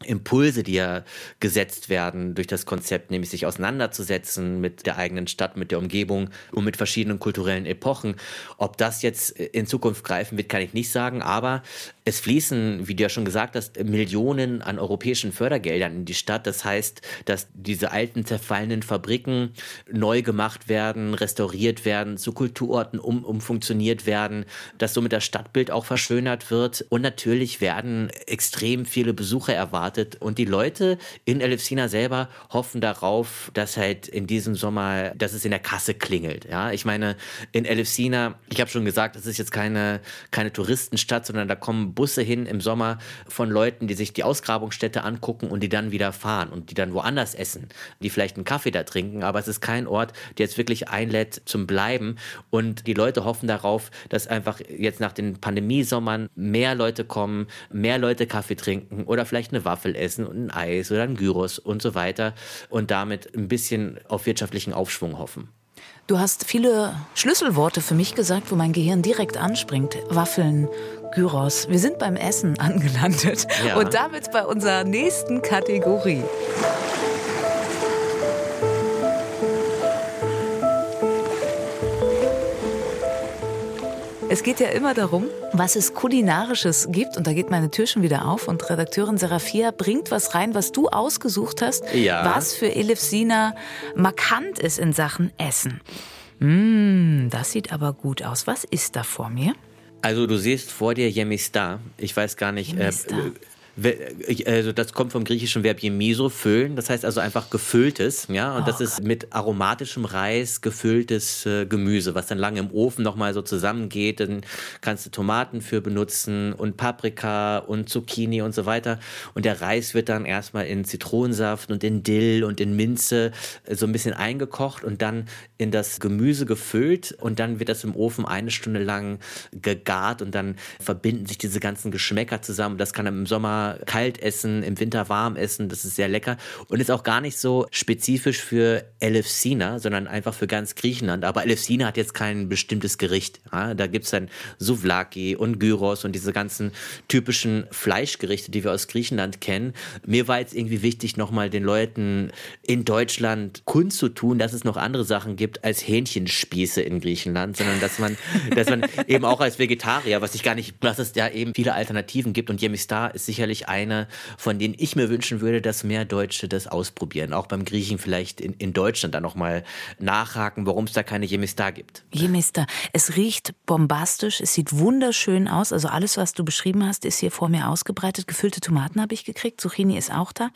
Impulse, die ja gesetzt werden durch das Konzept, nämlich sich auseinanderzusetzen mit der eigenen Stadt, mit der Umgebung und mit verschiedenen kulturellen Epochen. Ob das jetzt in Zukunft greifen wird, kann ich nicht sagen, aber es fließen, wie du ja schon gesagt hast, Millionen an europäischen Fördergeldern in die Stadt. Das heißt, dass diese alten zerfallenen Fabriken neu gemacht werden, restauriert werden, zu Kulturorten um, umfunktioniert werden, dass somit das Stadtbild auch verschönert wird und natürlich werden extrem viele Besucher erwartet. Und die Leute in Elefsina selber hoffen darauf, dass halt in diesem Sommer, dass es in der Kasse klingelt. Ja, ich meine, in Elefsina, ich habe schon gesagt, das ist jetzt keine, keine Touristenstadt, sondern da kommen Busse hin im Sommer von Leuten, die sich die Ausgrabungsstätte angucken und die dann wieder fahren und die dann woanders essen, die vielleicht einen Kaffee da trinken. Aber es ist kein Ort, der jetzt wirklich einlädt zum Bleiben. Und die Leute hoffen darauf, dass einfach jetzt nach den Pandemiesommern mehr Leute kommen, mehr Leute Kaffee trinken oder vielleicht eine Waffel essen und ein Eis oder ein Gyros und so weiter und damit ein bisschen auf wirtschaftlichen Aufschwung hoffen. Du hast viele Schlüsselworte für mich gesagt, wo mein Gehirn direkt anspringt. Waffeln, Gyros. Wir sind beim Essen angelandet ja. und damit bei unserer nächsten Kategorie. Es geht ja immer darum, was es kulinarisches gibt. Und da geht meine Tür schon wieder auf. Und Redakteurin Serafia bringt was rein, was du ausgesucht hast, ja. was für Elif Sina markant ist in Sachen Essen. Mmh, das sieht aber gut aus. Was ist da vor mir? Also du siehst vor dir Yemistar. Ich weiß gar nicht. Äh, also das kommt vom griechischen Verb Yemiso, füllen. Das heißt also einfach gefülltes, ja. Und oh. das ist mit aromatischem Reis gefülltes äh, Gemüse, was dann lange im Ofen nochmal so zusammengeht. Dann kannst du Tomaten für benutzen und Paprika und Zucchini und so weiter. Und der Reis wird dann erstmal in Zitronensaft und in Dill und in Minze äh, so ein bisschen eingekocht und dann in das Gemüse gefüllt. Und dann wird das im Ofen eine Stunde lang gegart und dann verbinden sich diese ganzen Geschmäcker zusammen. Das kann dann im Sommer kalt essen, im Winter warm essen. Das ist sehr lecker und ist auch gar nicht so spezifisch für Elefsina, sondern einfach für ganz Griechenland. Aber Elefsina hat jetzt kein bestimmtes Gericht. Ja, da gibt es dann Souvlaki und Gyros und diese ganzen typischen Fleischgerichte, die wir aus Griechenland kennen. Mir war jetzt irgendwie wichtig, nochmal den Leuten in Deutschland kundzutun, dass es noch andere Sachen gibt als Hähnchenspieße in Griechenland, sondern dass man, dass man eben auch als Vegetarier, was ich gar nicht, dass es ja eben viele Alternativen gibt und Yemistar ist sicherlich sicherlich eine, von denen ich mir wünschen würde, dass mehr Deutsche das ausprobieren. Auch beim Griechen vielleicht in, in Deutschland dann nochmal nachhaken, warum es da keine Jemistar gibt. Jemistar. Es riecht bombastisch, es sieht wunderschön aus. Also alles, was du beschrieben hast, ist hier vor mir ausgebreitet. Gefüllte Tomaten habe ich gekriegt, Zucchini ist auch da.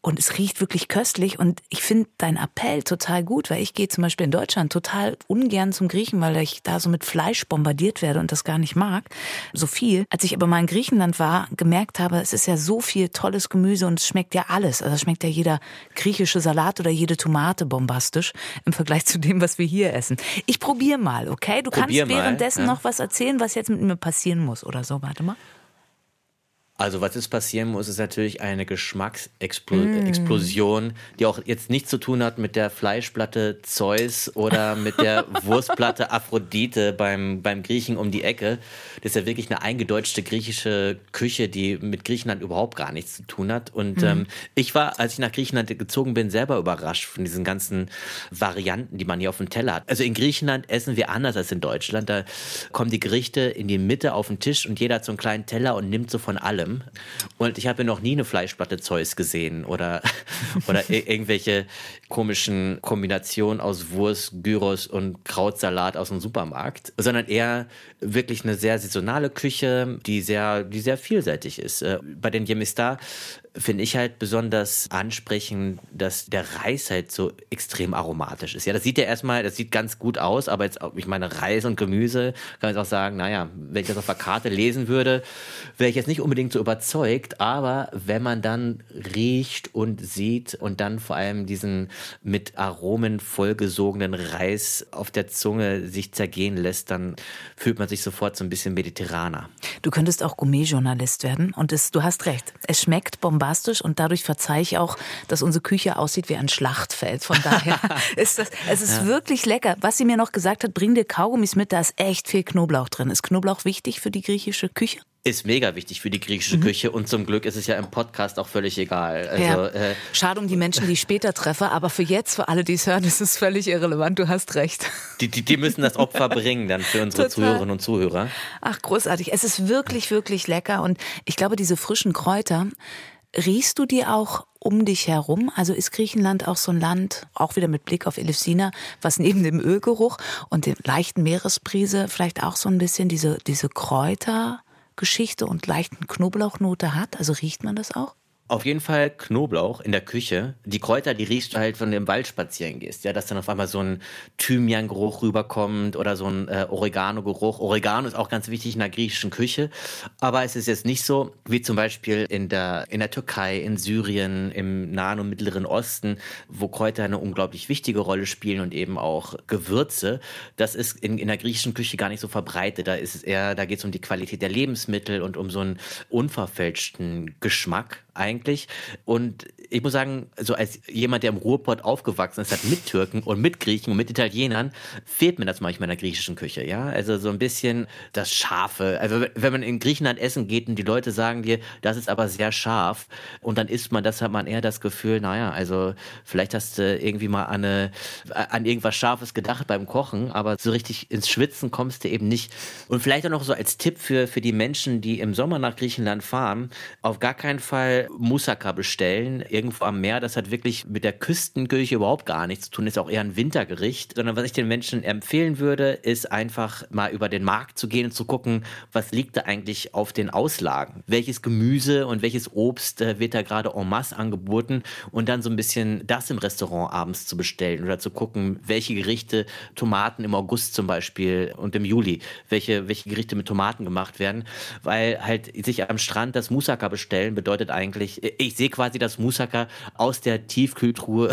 Und es riecht wirklich köstlich. Und ich finde dein Appell total gut, weil ich gehe zum Beispiel in Deutschland total ungern zum Griechen, weil ich da so mit Fleisch bombardiert werde und das gar nicht mag. So viel. Als ich aber mal in Griechenland war, gemerkt habe, es ist ja so viel tolles Gemüse und es schmeckt ja alles. Also schmeckt ja jeder griechische Salat oder jede Tomate bombastisch im Vergleich zu dem, was wir hier essen. Ich probiere mal, okay? Du Probier kannst währenddessen ja. noch was erzählen, was jetzt mit mir passieren muss oder so. Warte mal. Also was jetzt passieren muss, ist natürlich eine Geschmacksexplosion, mm. die auch jetzt nichts zu tun hat mit der Fleischplatte Zeus oder mit der Wurstplatte Aphrodite beim, beim Griechen um die Ecke. Das ist ja wirklich eine eingedeutschte griechische Küche, die mit Griechenland überhaupt gar nichts zu tun hat. Und mm. ähm, ich war, als ich nach Griechenland gezogen bin, selber überrascht von diesen ganzen Varianten, die man hier auf dem Teller hat. Also in Griechenland essen wir anders als in Deutschland. Da kommen die Gerichte in die Mitte auf den Tisch und jeder hat so einen kleinen Teller und nimmt so von allem. Und ich habe noch nie eine Fleischplatte Zeus gesehen oder, oder irgendwelche komischen Kombinationen aus Wurst, Gyros und Krautsalat aus dem Supermarkt, sondern eher wirklich eine sehr saisonale Küche, die sehr, die sehr vielseitig ist. Äh, bei den Yemistar finde ich halt besonders ansprechend, dass der Reis halt so extrem aromatisch ist. Ja, das sieht ja erstmal, das sieht ganz gut aus, aber jetzt, ich meine, Reis und Gemüse, kann ich auch sagen, naja, wenn ich das auf der Karte lesen würde, wäre ich jetzt nicht unbedingt so überzeugt, aber wenn man dann riecht und sieht und dann vor allem diesen mit Aromen vollgesogenen Reis auf der Zunge sich zergehen lässt, dann fühlt man sich sofort so ein bisschen mediterraner. Du könntest auch Gourmet-Journalist werden und es, du hast recht. Es schmeckt bombastisch bombastisch und dadurch verzeihe ich auch, dass unsere Küche aussieht wie ein Schlachtfeld. Von daher ist das, es ist ja. wirklich lecker. Was sie mir noch gesagt hat, bring dir Kaugummis mit, da ist echt viel Knoblauch drin. Ist Knoblauch wichtig für die griechische Küche? ist mega wichtig für die griechische mhm. Küche und zum Glück ist es ja im Podcast auch völlig egal. Also, ja. äh, Schade um die Menschen, die ich später treffe, aber für jetzt, für alle, die es hören, ist es völlig irrelevant. Du hast recht. Die, die, die müssen das Opfer bringen dann für unsere Total. Zuhörerinnen und Zuhörer. Ach, großartig. Es ist wirklich, wirklich lecker und ich glaube, diese frischen Kräuter, Riechst du die auch um dich herum? Also ist Griechenland auch so ein Land, auch wieder mit Blick auf Elefsina, was neben dem Ölgeruch und der leichten Meeresbrise vielleicht auch so ein bisschen diese, diese Kräutergeschichte und leichten Knoblauchnote hat? Also riecht man das auch? Auf jeden Fall Knoblauch in der Küche. Die Kräuter, die riechst du halt, wenn du im Wald spazieren gehst. Ja, dass dann auf einmal so ein Thymian-Geruch rüberkommt oder so ein äh, Oregano-Geruch. Oregano ist auch ganz wichtig in der griechischen Küche. Aber es ist jetzt nicht so, wie zum Beispiel in der, in der Türkei, in Syrien, im Nahen und Mittleren Osten, wo Kräuter eine unglaublich wichtige Rolle spielen und eben auch Gewürze. Das ist in, in der griechischen Küche gar nicht so verbreitet. Da ist es eher, da geht es um die Qualität der Lebensmittel und um so einen unverfälschten Geschmack. Eigentlich. Und ich muss sagen, so als jemand, der im Ruhrpott aufgewachsen ist, hat mit Türken und mit Griechen und mit Italienern, fehlt mir das manchmal in der griechischen Küche, ja. Also so ein bisschen das Scharfe. Also wenn man in Griechenland essen geht und die Leute sagen dir, das ist aber sehr scharf und dann isst man das, hat man eher das Gefühl, naja, also vielleicht hast du irgendwie mal an, eine, an irgendwas Scharfes gedacht beim Kochen, aber so richtig ins Schwitzen kommst du eben nicht. Und vielleicht auch noch so als Tipp für, für die Menschen, die im Sommer nach Griechenland fahren, auf gar keinen Fall Moussaka bestellen, irgendwo am Meer. Das hat wirklich mit der Küstenküche überhaupt gar nichts zu tun, ist auch eher ein Wintergericht. Sondern was ich den Menschen empfehlen würde, ist einfach mal über den Markt zu gehen und zu gucken, was liegt da eigentlich auf den Auslagen? Welches Gemüse und welches Obst äh, wird da gerade en masse angeboten? Und dann so ein bisschen das im Restaurant abends zu bestellen oder zu gucken, welche Gerichte Tomaten im August zum Beispiel und im Juli, welche, welche Gerichte mit Tomaten gemacht werden. Weil halt sich am Strand das Moussaka bestellen bedeutet eigentlich, ich sehe quasi das Moussaka aus der Tiefkühltruhe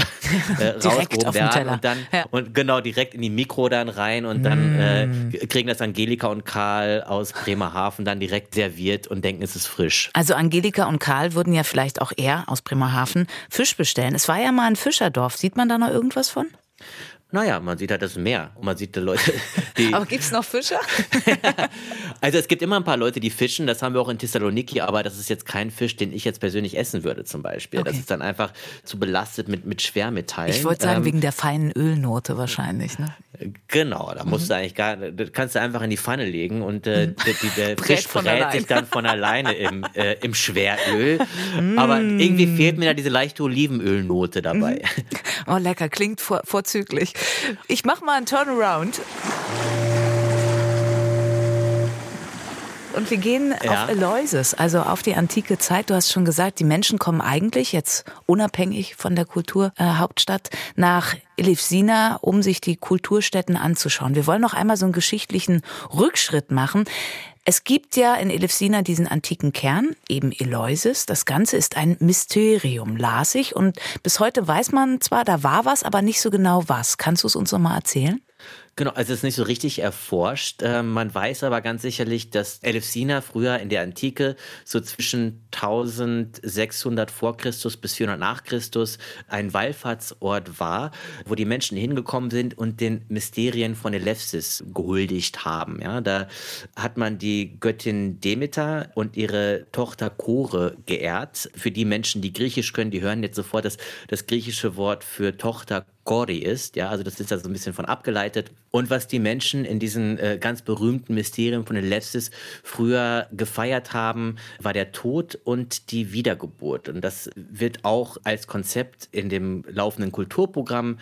äh, rausgehoben werden und dann ja. und genau direkt in die Mikro dann rein und dann mm. äh, kriegen das Angelika und Karl aus Bremerhaven dann direkt serviert und denken, es ist frisch. Also Angelika und Karl würden ja vielleicht auch eher aus Bremerhaven Fisch bestellen. Es war ja mal ein Fischerdorf. Sieht man da noch irgendwas von? Naja, man sieht halt das Meer und man sieht die Leute, die. aber gibt es noch Fischer? also es gibt immer ein paar Leute, die fischen, das haben wir auch in Thessaloniki, aber das ist jetzt kein Fisch, den ich jetzt persönlich essen würde, zum Beispiel. Okay. Das ist dann einfach zu belastet mit, mit Schwermetallen. Ich wollte sagen, ähm, wegen der feinen Ölnote wahrscheinlich, ne? Genau, da musst mhm. du eigentlich gar, das kannst du einfach in die Pfanne legen und äh, mhm. die, der Fisch brät sich dann von alleine im, äh, im Schweröl. aber mm. irgendwie fehlt mir da diese leichte Olivenölnote dabei. Mhm. Oh, lecker, klingt vor, vorzüglich. Ich mach mal einen Turnaround. Und wir gehen ja. auf Eloises, also auf die antike Zeit. Du hast schon gesagt, die Menschen kommen eigentlich jetzt unabhängig von der Kulturhauptstadt äh, nach Elefsina, um sich die Kulturstätten anzuschauen. Wir wollen noch einmal so einen geschichtlichen Rückschritt machen. Es gibt ja in Elefsina diesen antiken Kern, eben Eleusis. Das Ganze ist ein Mysterium, las ich. Und bis heute weiß man zwar, da war was, aber nicht so genau was. Kannst du es uns noch mal erzählen? Genau, also es ist nicht so richtig erforscht. Ähm, man weiß aber ganz sicherlich, dass Elefsina früher in der Antike so zwischen 1600 vor Christus bis 400 nach Christus ein Wallfahrtsort war, wo die Menschen hingekommen sind und den Mysterien von Elefsis gehuldigt haben. Ja, da hat man die Göttin Demeter und ihre Tochter Chore geehrt. Für die Menschen, die Griechisch können, die hören jetzt sofort das, das griechische Wort für Tochter Gori ist. Ja, also das ist da so ein bisschen von abgeleitet. Und was die Menschen in diesen äh, ganz berühmten Mysterien von Elefsis früher gefeiert haben, war der Tod und die Wiedergeburt. Und das wird auch als Konzept in dem laufenden Kulturprogramm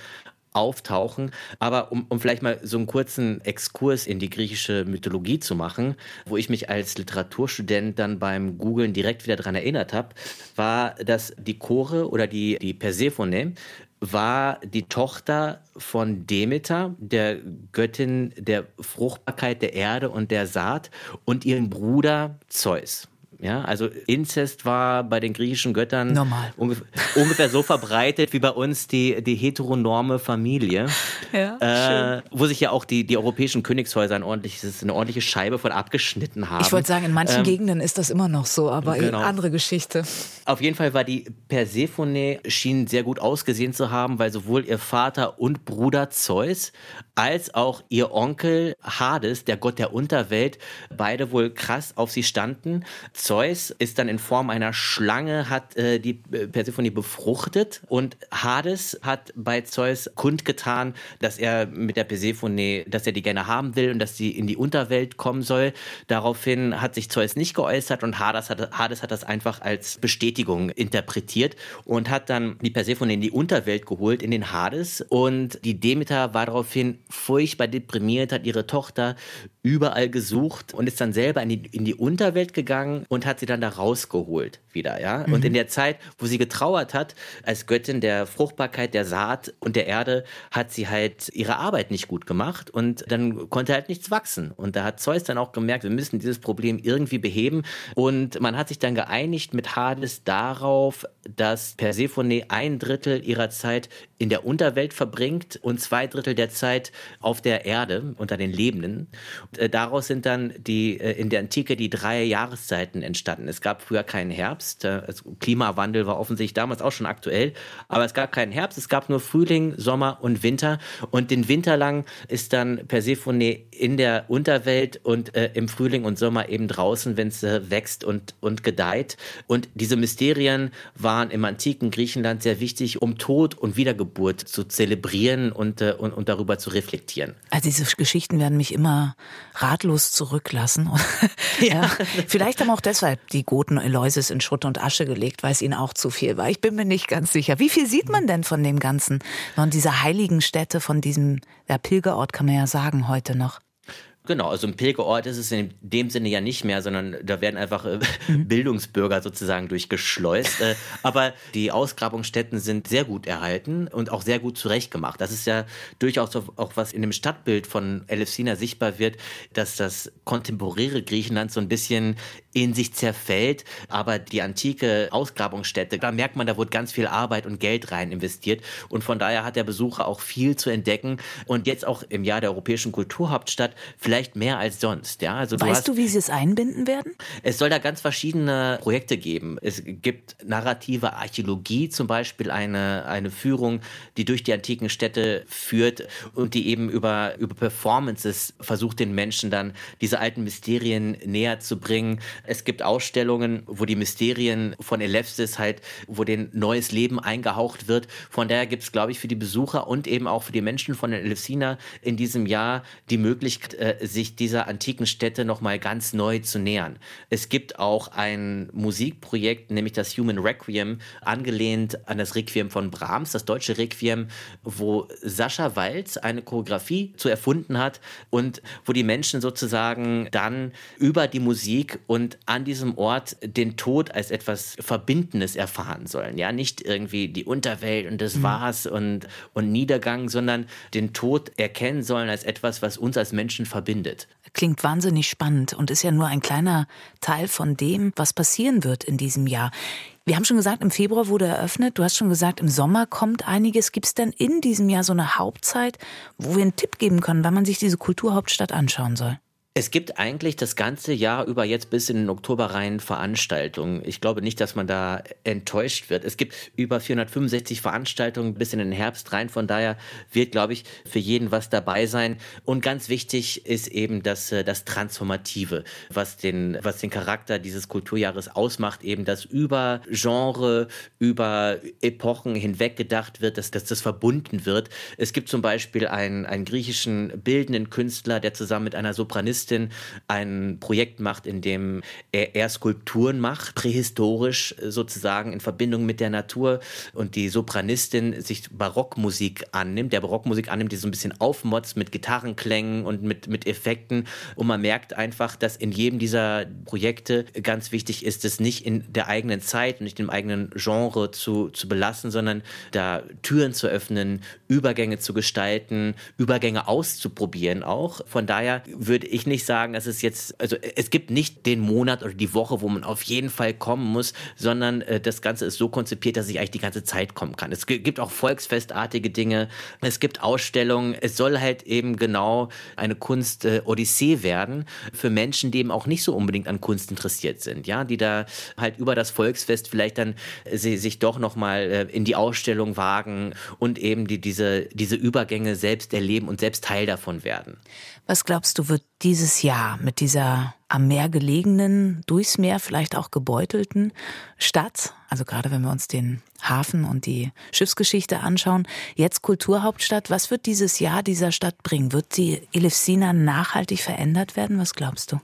auftauchen. Aber um, um vielleicht mal so einen kurzen Exkurs in die griechische Mythologie zu machen, wo ich mich als Literaturstudent dann beim Googlen direkt wieder daran erinnert habe, war, dass die Chore oder die, die Persephone war die Tochter von Demeter, der Göttin der Fruchtbarkeit der Erde und der Saat, und ihren Bruder Zeus. Ja, also Inzest war bei den griechischen Göttern Normal. Ungefähr, ungefähr so verbreitet wie bei uns die, die heteronorme Familie. Ja, äh, wo sich ja auch die, die europäischen Königshäuser ein ordentliches, eine ordentliche Scheibe von abgeschnitten haben. Ich wollte sagen, in manchen ähm, Gegenden ist das immer noch so, aber genau. andere Geschichte. Auf jeden Fall war die Persephone schien sehr gut ausgesehen zu haben, weil sowohl ihr Vater und Bruder Zeus als auch ihr Onkel Hades, der Gott der Unterwelt, beide wohl krass auf sie standen. Zeus ist dann in Form einer Schlange, hat äh, die äh, Persephone befruchtet und Hades hat bei Zeus kundgetan, dass er mit der Persephone, dass er die gerne haben will und dass sie in die Unterwelt kommen soll. Daraufhin hat sich Zeus nicht geäußert und Hades hat, Hades hat das einfach als Bestätigung interpretiert und hat dann die Persephone in die Unterwelt geholt, in den Hades und die Demeter war daraufhin furchtbar deprimiert, hat ihre Tochter überall gesucht und ist dann selber in die, in die Unterwelt gegangen und hat sie dann da rausgeholt wieder, ja. Mhm. Und in der Zeit, wo sie getrauert hat, als Göttin der Fruchtbarkeit, der Saat und der Erde, hat sie halt ihre Arbeit nicht gut gemacht und dann konnte halt nichts wachsen. Und da hat Zeus dann auch gemerkt, wir müssen dieses Problem irgendwie beheben. Und man hat sich dann geeinigt mit Hades darauf, dass Persephone ein Drittel ihrer Zeit in der Unterwelt verbringt und zwei Drittel der Zeit auf der Erde unter den Lebenden. Äh, daraus sind dann die äh, in der Antike die drei Jahreszeiten entstanden. Es gab früher keinen Herbst. Äh, also Klimawandel war offensichtlich damals auch schon aktuell, aber es gab keinen Herbst. Es gab nur Frühling, Sommer und Winter. Und den Winter lang ist dann Persephone in der Unterwelt und äh, im Frühling und Sommer eben draußen, wenn es äh, wächst und, und gedeiht. Und diese Mysterien waren im antiken Griechenland sehr wichtig, um Tod und Wiedergeburt zu zelebrieren und, äh, und, und darüber zu reflektieren. Also diese Geschichten werden mich immer ratlos zurücklassen. ja. Vielleicht haben auch deshalb die Goten Eleusis in Schutt und Asche gelegt, weil es ihnen auch zu viel war. Ich bin mir nicht ganz sicher. Wie viel sieht man denn von dem Ganzen? Von dieser heiligen Stätte, von diesem ja, Pilgerort kann man ja sagen heute noch. Genau, also ein Pilgerort ist es in dem Sinne ja nicht mehr, sondern da werden einfach äh, mhm. Bildungsbürger sozusagen durchgeschleust. Äh, aber die Ausgrabungsstätten sind sehr gut erhalten und auch sehr gut zurechtgemacht. Das ist ja durchaus auch was in dem Stadtbild von Elefsina sichtbar wird, dass das kontemporäre Griechenland so ein bisschen in sich zerfällt. Aber die antike Ausgrabungsstätte, da merkt man, da wurde ganz viel Arbeit und Geld rein investiert. Und von daher hat der Besucher auch viel zu entdecken. Und jetzt auch im Jahr der europäischen Kulturhauptstadt vielleicht vielleicht mehr als sonst. Ja, also du weißt hast, du, wie sie es einbinden werden? Es soll da ganz verschiedene Projekte geben. Es gibt narrative Archäologie, zum Beispiel eine, eine Führung, die durch die antiken Städte führt und die eben über, über Performances versucht, den Menschen dann diese alten Mysterien näher zu bringen. Es gibt Ausstellungen, wo die Mysterien von Elefsis halt, wo den neues Leben eingehaucht wird. Von daher gibt es, glaube ich, für die Besucher und eben auch für die Menschen von Elefsina in diesem Jahr die Möglichkeit, äh, sich dieser antiken Städte nochmal ganz neu zu nähern. Es gibt auch ein Musikprojekt, nämlich das Human Requiem, angelehnt an das Requiem von Brahms, das deutsche Requiem, wo Sascha Walz eine Choreografie zu erfunden hat und wo die Menschen sozusagen dann über die Musik und an diesem Ort den Tod als etwas Verbindendes erfahren sollen. Ja, nicht irgendwie die Unterwelt und das mhm. War's und, und Niedergang, sondern den Tod erkennen sollen als etwas, was uns als Menschen verbindet verbindet. Klingt wahnsinnig spannend und ist ja nur ein kleiner Teil von dem, was passieren wird in diesem Jahr. Wir haben schon gesagt, im Februar wurde eröffnet. Du hast schon gesagt, im Sommer kommt einiges. Gibt es denn in diesem Jahr so eine Hauptzeit, wo wir einen Tipp geben können, wann man sich diese Kulturhauptstadt anschauen soll? Es gibt eigentlich das ganze Jahr über jetzt bis in den Oktober rein Veranstaltungen. Ich glaube nicht, dass man da enttäuscht wird. Es gibt über 465 Veranstaltungen bis in den Herbst rein. Von daher wird, glaube ich, für jeden was dabei sein. Und ganz wichtig ist eben das, äh, das Transformative, was den, was den Charakter dieses Kulturjahres ausmacht, eben, dass über Genre, über Epochen hinweg gedacht wird, dass, dass das verbunden wird. Es gibt zum Beispiel einen, einen griechischen bildenden Künstler, der zusammen mit einer Sopranistin Sopranistin ein Projekt macht, in dem er, er Skulpturen macht, prähistorisch sozusagen in Verbindung mit der Natur und die Sopranistin sich Barockmusik annimmt, der Barockmusik annimmt, die so ein bisschen aufmotzt mit Gitarrenklängen und mit, mit Effekten und man merkt einfach, dass in jedem dieser Projekte ganz wichtig ist, es nicht in der eigenen Zeit und nicht im eigenen Genre zu, zu belassen, sondern da Türen zu öffnen, Übergänge zu gestalten, Übergänge auszuprobieren auch. Von daher würde ich nicht nicht sagen, dass es jetzt, also es gibt nicht den Monat oder die Woche, wo man auf jeden Fall kommen muss, sondern äh, das Ganze ist so konzipiert, dass ich eigentlich die ganze Zeit kommen kann. Es gibt auch volksfestartige Dinge, es gibt Ausstellungen, es soll halt eben genau eine Kunst-Odyssee äh, werden für Menschen, die eben auch nicht so unbedingt an Kunst interessiert sind, ja, die da halt über das Volksfest vielleicht dann äh, sich doch nochmal äh, in die Ausstellung wagen und eben die, diese, diese Übergänge selbst erleben und selbst Teil davon werden. Was glaubst du, wird dieses Jahr mit dieser am Meer gelegenen, durchs Meer vielleicht auch gebeutelten Stadt, also gerade wenn wir uns den Hafen und die Schiffsgeschichte anschauen, jetzt Kulturhauptstadt, was wird dieses Jahr dieser Stadt bringen? Wird die Elefsina nachhaltig verändert werden? Was glaubst du?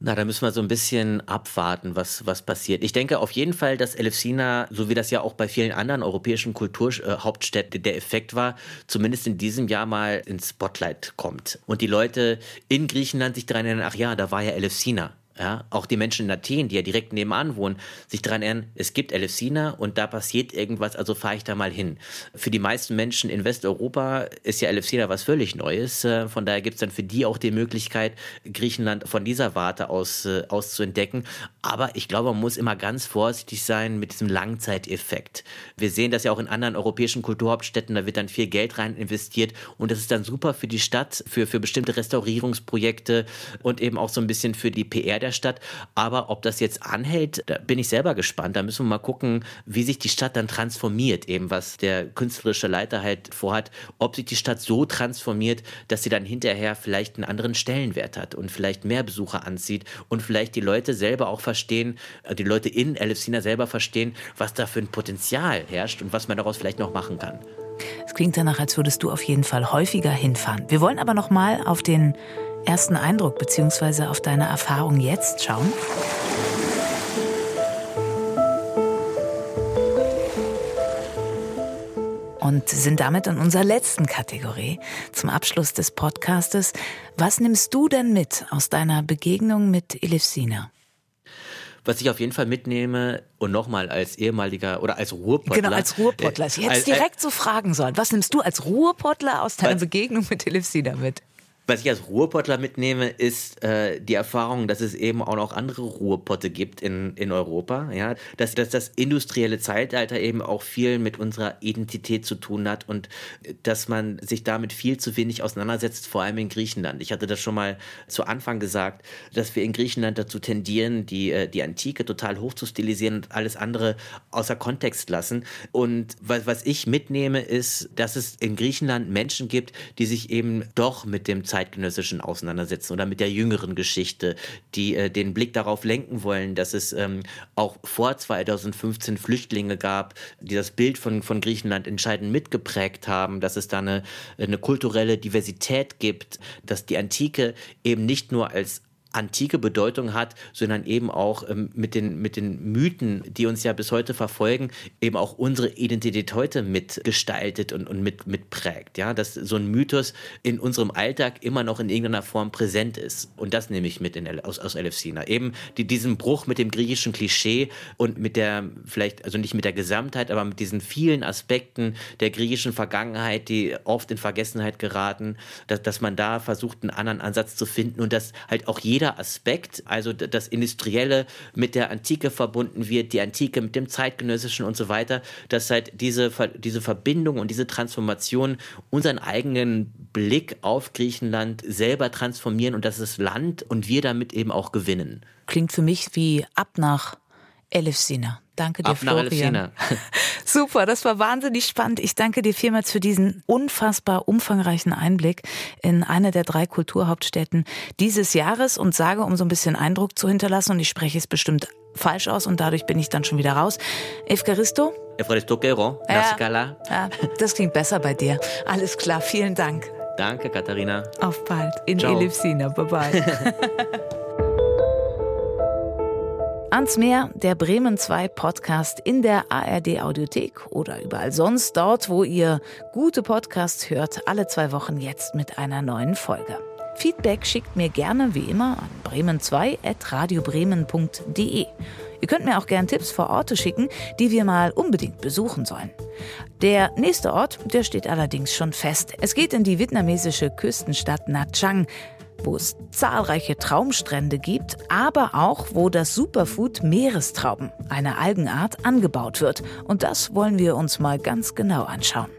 Na, da müssen wir so ein bisschen abwarten, was, was passiert. Ich denke auf jeden Fall, dass Elefsina, so wie das ja auch bei vielen anderen europäischen Kulturhauptstädten der Effekt war, zumindest in diesem Jahr mal ins Spotlight kommt. Und die Leute in Griechenland sich daran erinnern, ach ja, da war ja Elefsina ja, auch die Menschen in Athen, die ja direkt nebenan wohnen, sich daran erinnern, es gibt Elefsina und da passiert irgendwas, also fahre ich da mal hin. Für die meisten Menschen in Westeuropa ist ja Elefsina was völlig Neues. Äh, von daher gibt es dann für die auch die Möglichkeit, Griechenland von dieser Warte aus, äh, aus zu entdecken. Aber ich glaube, man muss immer ganz vorsichtig sein mit diesem Langzeiteffekt. Wir sehen das ja auch in anderen europäischen Kulturhauptstädten, da wird dann viel Geld rein investiert und das ist dann super für die Stadt, für, für bestimmte Restaurierungsprojekte und eben auch so ein bisschen für die PR der Stadt. Aber ob das jetzt anhält, da bin ich selber gespannt. Da müssen wir mal gucken, wie sich die Stadt dann transformiert, eben was der künstlerische Leiter halt vorhat, ob sich die Stadt so transformiert, dass sie dann hinterher vielleicht einen anderen Stellenwert hat und vielleicht mehr Besucher anzieht und vielleicht die Leute selber auch verstehen, äh, die Leute in Elefsina selber verstehen, was da für ein Potenzial herrscht und was man daraus vielleicht noch machen kann. Es klingt danach, als würdest du auf jeden Fall häufiger hinfahren. Wir wollen aber noch mal auf den ersten Eindruck bzw. auf deine Erfahrung jetzt schauen. und sind damit in unserer letzten Kategorie zum Abschluss des Podcastes. Was nimmst du denn mit aus deiner Begegnung mit Elifsina? Was ich auf jeden Fall mitnehme und nochmal als ehemaliger oder als Ruhrpottler. Genau, als Ruhrpottler. Ich hätte es direkt so fragen sollen. Was nimmst du als Ruhrpottler aus deiner Begegnung mit Elifsina mit? Was ich als Ruhrpottler mitnehme, ist äh, die Erfahrung, dass es eben auch noch andere Ruhrpotte gibt in, in Europa. Ja? Dass, dass das industrielle Zeitalter eben auch viel mit unserer Identität zu tun hat und dass man sich damit viel zu wenig auseinandersetzt, vor allem in Griechenland. Ich hatte das schon mal zu Anfang gesagt, dass wir in Griechenland dazu tendieren, die, äh, die Antike total hoch zu stilisieren und alles andere außer Kontext lassen. Und was, was ich mitnehme, ist, dass es in Griechenland Menschen gibt, die sich eben doch mit dem Zeitalter zeitgenössischen auseinandersetzen oder mit der jüngeren Geschichte, die äh, den Blick darauf lenken wollen, dass es ähm, auch vor 2015 Flüchtlinge gab, die das Bild von, von Griechenland entscheidend mitgeprägt haben, dass es da eine, eine kulturelle Diversität gibt, dass die Antike eben nicht nur als antike Bedeutung hat, sondern eben auch ähm, mit, den, mit den Mythen, die uns ja bis heute verfolgen, eben auch unsere Identität heute mitgestaltet und, und mit, mitprägt. Ja? Dass so ein Mythos in unserem Alltag immer noch in irgendeiner Form präsent ist. Und das nehme ich mit in, aus, aus Elefsina. Eben die, diesen Bruch mit dem griechischen Klischee und mit der, vielleicht, also nicht mit der Gesamtheit, aber mit diesen vielen Aspekten der griechischen Vergangenheit, die oft in Vergessenheit geraten, dass, dass man da versucht, einen anderen Ansatz zu finden und dass halt auch jeder jeder Aspekt, also das Industrielle mit der Antike verbunden wird, die Antike mit dem Zeitgenössischen und so weiter, dass halt diese, diese Verbindung und diese Transformation unseren eigenen Blick auf Griechenland selber transformieren und dass das Land und wir damit eben auch gewinnen. Klingt für mich wie ab nach Elefsina. Danke dir, Ab Florian. Super, das war wahnsinnig spannend. Ich danke dir vielmals für diesen unfassbar umfangreichen Einblick in eine der drei Kulturhauptstädten dieses Jahres und sage, um so ein bisschen Eindruck zu hinterlassen, und ich spreche es bestimmt falsch aus und dadurch bin ich dann schon wieder raus. Evkaristo? Evkaristo ja, ja, das klingt besser bei dir. Alles klar, vielen Dank. Danke, Katharina. Auf bald. In Elifsina. Bye-bye. Ans Meer, der Bremen 2 Podcast in der ARD Audiothek oder überall sonst dort, wo ihr gute Podcasts hört, alle zwei Wochen jetzt mit einer neuen Folge. Feedback schickt mir gerne wie immer an bremen2.radiobremen.de. Ihr könnt mir auch gerne Tipps vor Orte schicken, die wir mal unbedingt besuchen sollen. Der nächste Ort, der steht allerdings schon fest. Es geht in die vietnamesische Küstenstadt Nha Trang wo es zahlreiche Traumstrände gibt, aber auch wo das Superfood Meerestrauben, eine Algenart, angebaut wird. Und das wollen wir uns mal ganz genau anschauen.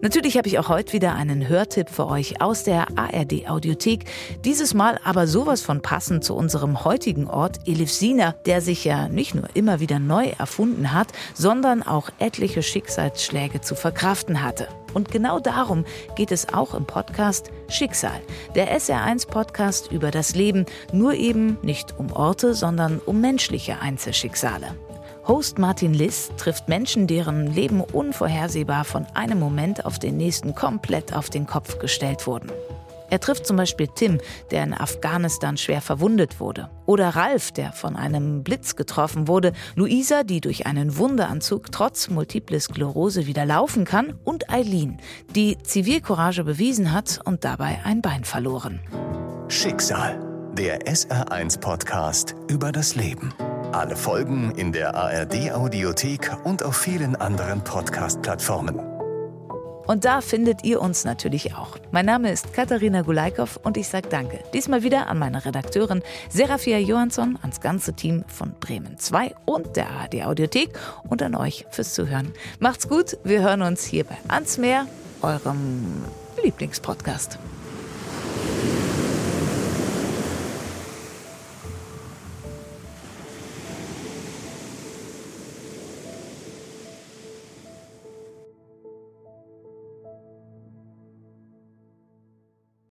Natürlich habe ich auch heute wieder einen Hörtipp für euch aus der ARD Audiothek. Dieses Mal aber sowas von passend zu unserem heutigen Ort Elifsina, der sich ja nicht nur immer wieder neu erfunden hat, sondern auch etliche Schicksalsschläge zu verkraften hatte. Und genau darum geht es auch im Podcast Schicksal, der SR1 -Podcast über das Leben, nur eben nicht um Orte, sondern um menschliche Einzelschicksale. Host Martin Liss trifft Menschen, deren Leben unvorhersehbar von einem Moment auf den nächsten komplett auf den Kopf gestellt wurden. Er trifft zum Beispiel Tim, der in Afghanistan schwer verwundet wurde. Oder Ralf, der von einem Blitz getroffen wurde. Luisa, die durch einen Wunderanzug trotz Multiple Sklerose wieder laufen kann. Und Eileen, die Zivilcourage bewiesen hat und dabei ein Bein verloren. Schicksal, der SR1-Podcast über das Leben. Alle Folgen in der ARD-Audiothek und auf vielen anderen Podcast-Plattformen. Und da findet ihr uns natürlich auch. Mein Name ist Katharina Gulaikow und ich sage danke. Diesmal wieder an meine Redakteurin Serafia Johansson, ans ganze Team von Bremen 2 und der ARD Audiothek und an euch fürs Zuhören. Macht's gut, wir hören uns hier bei Ans Meer, eurem Lieblingspodcast.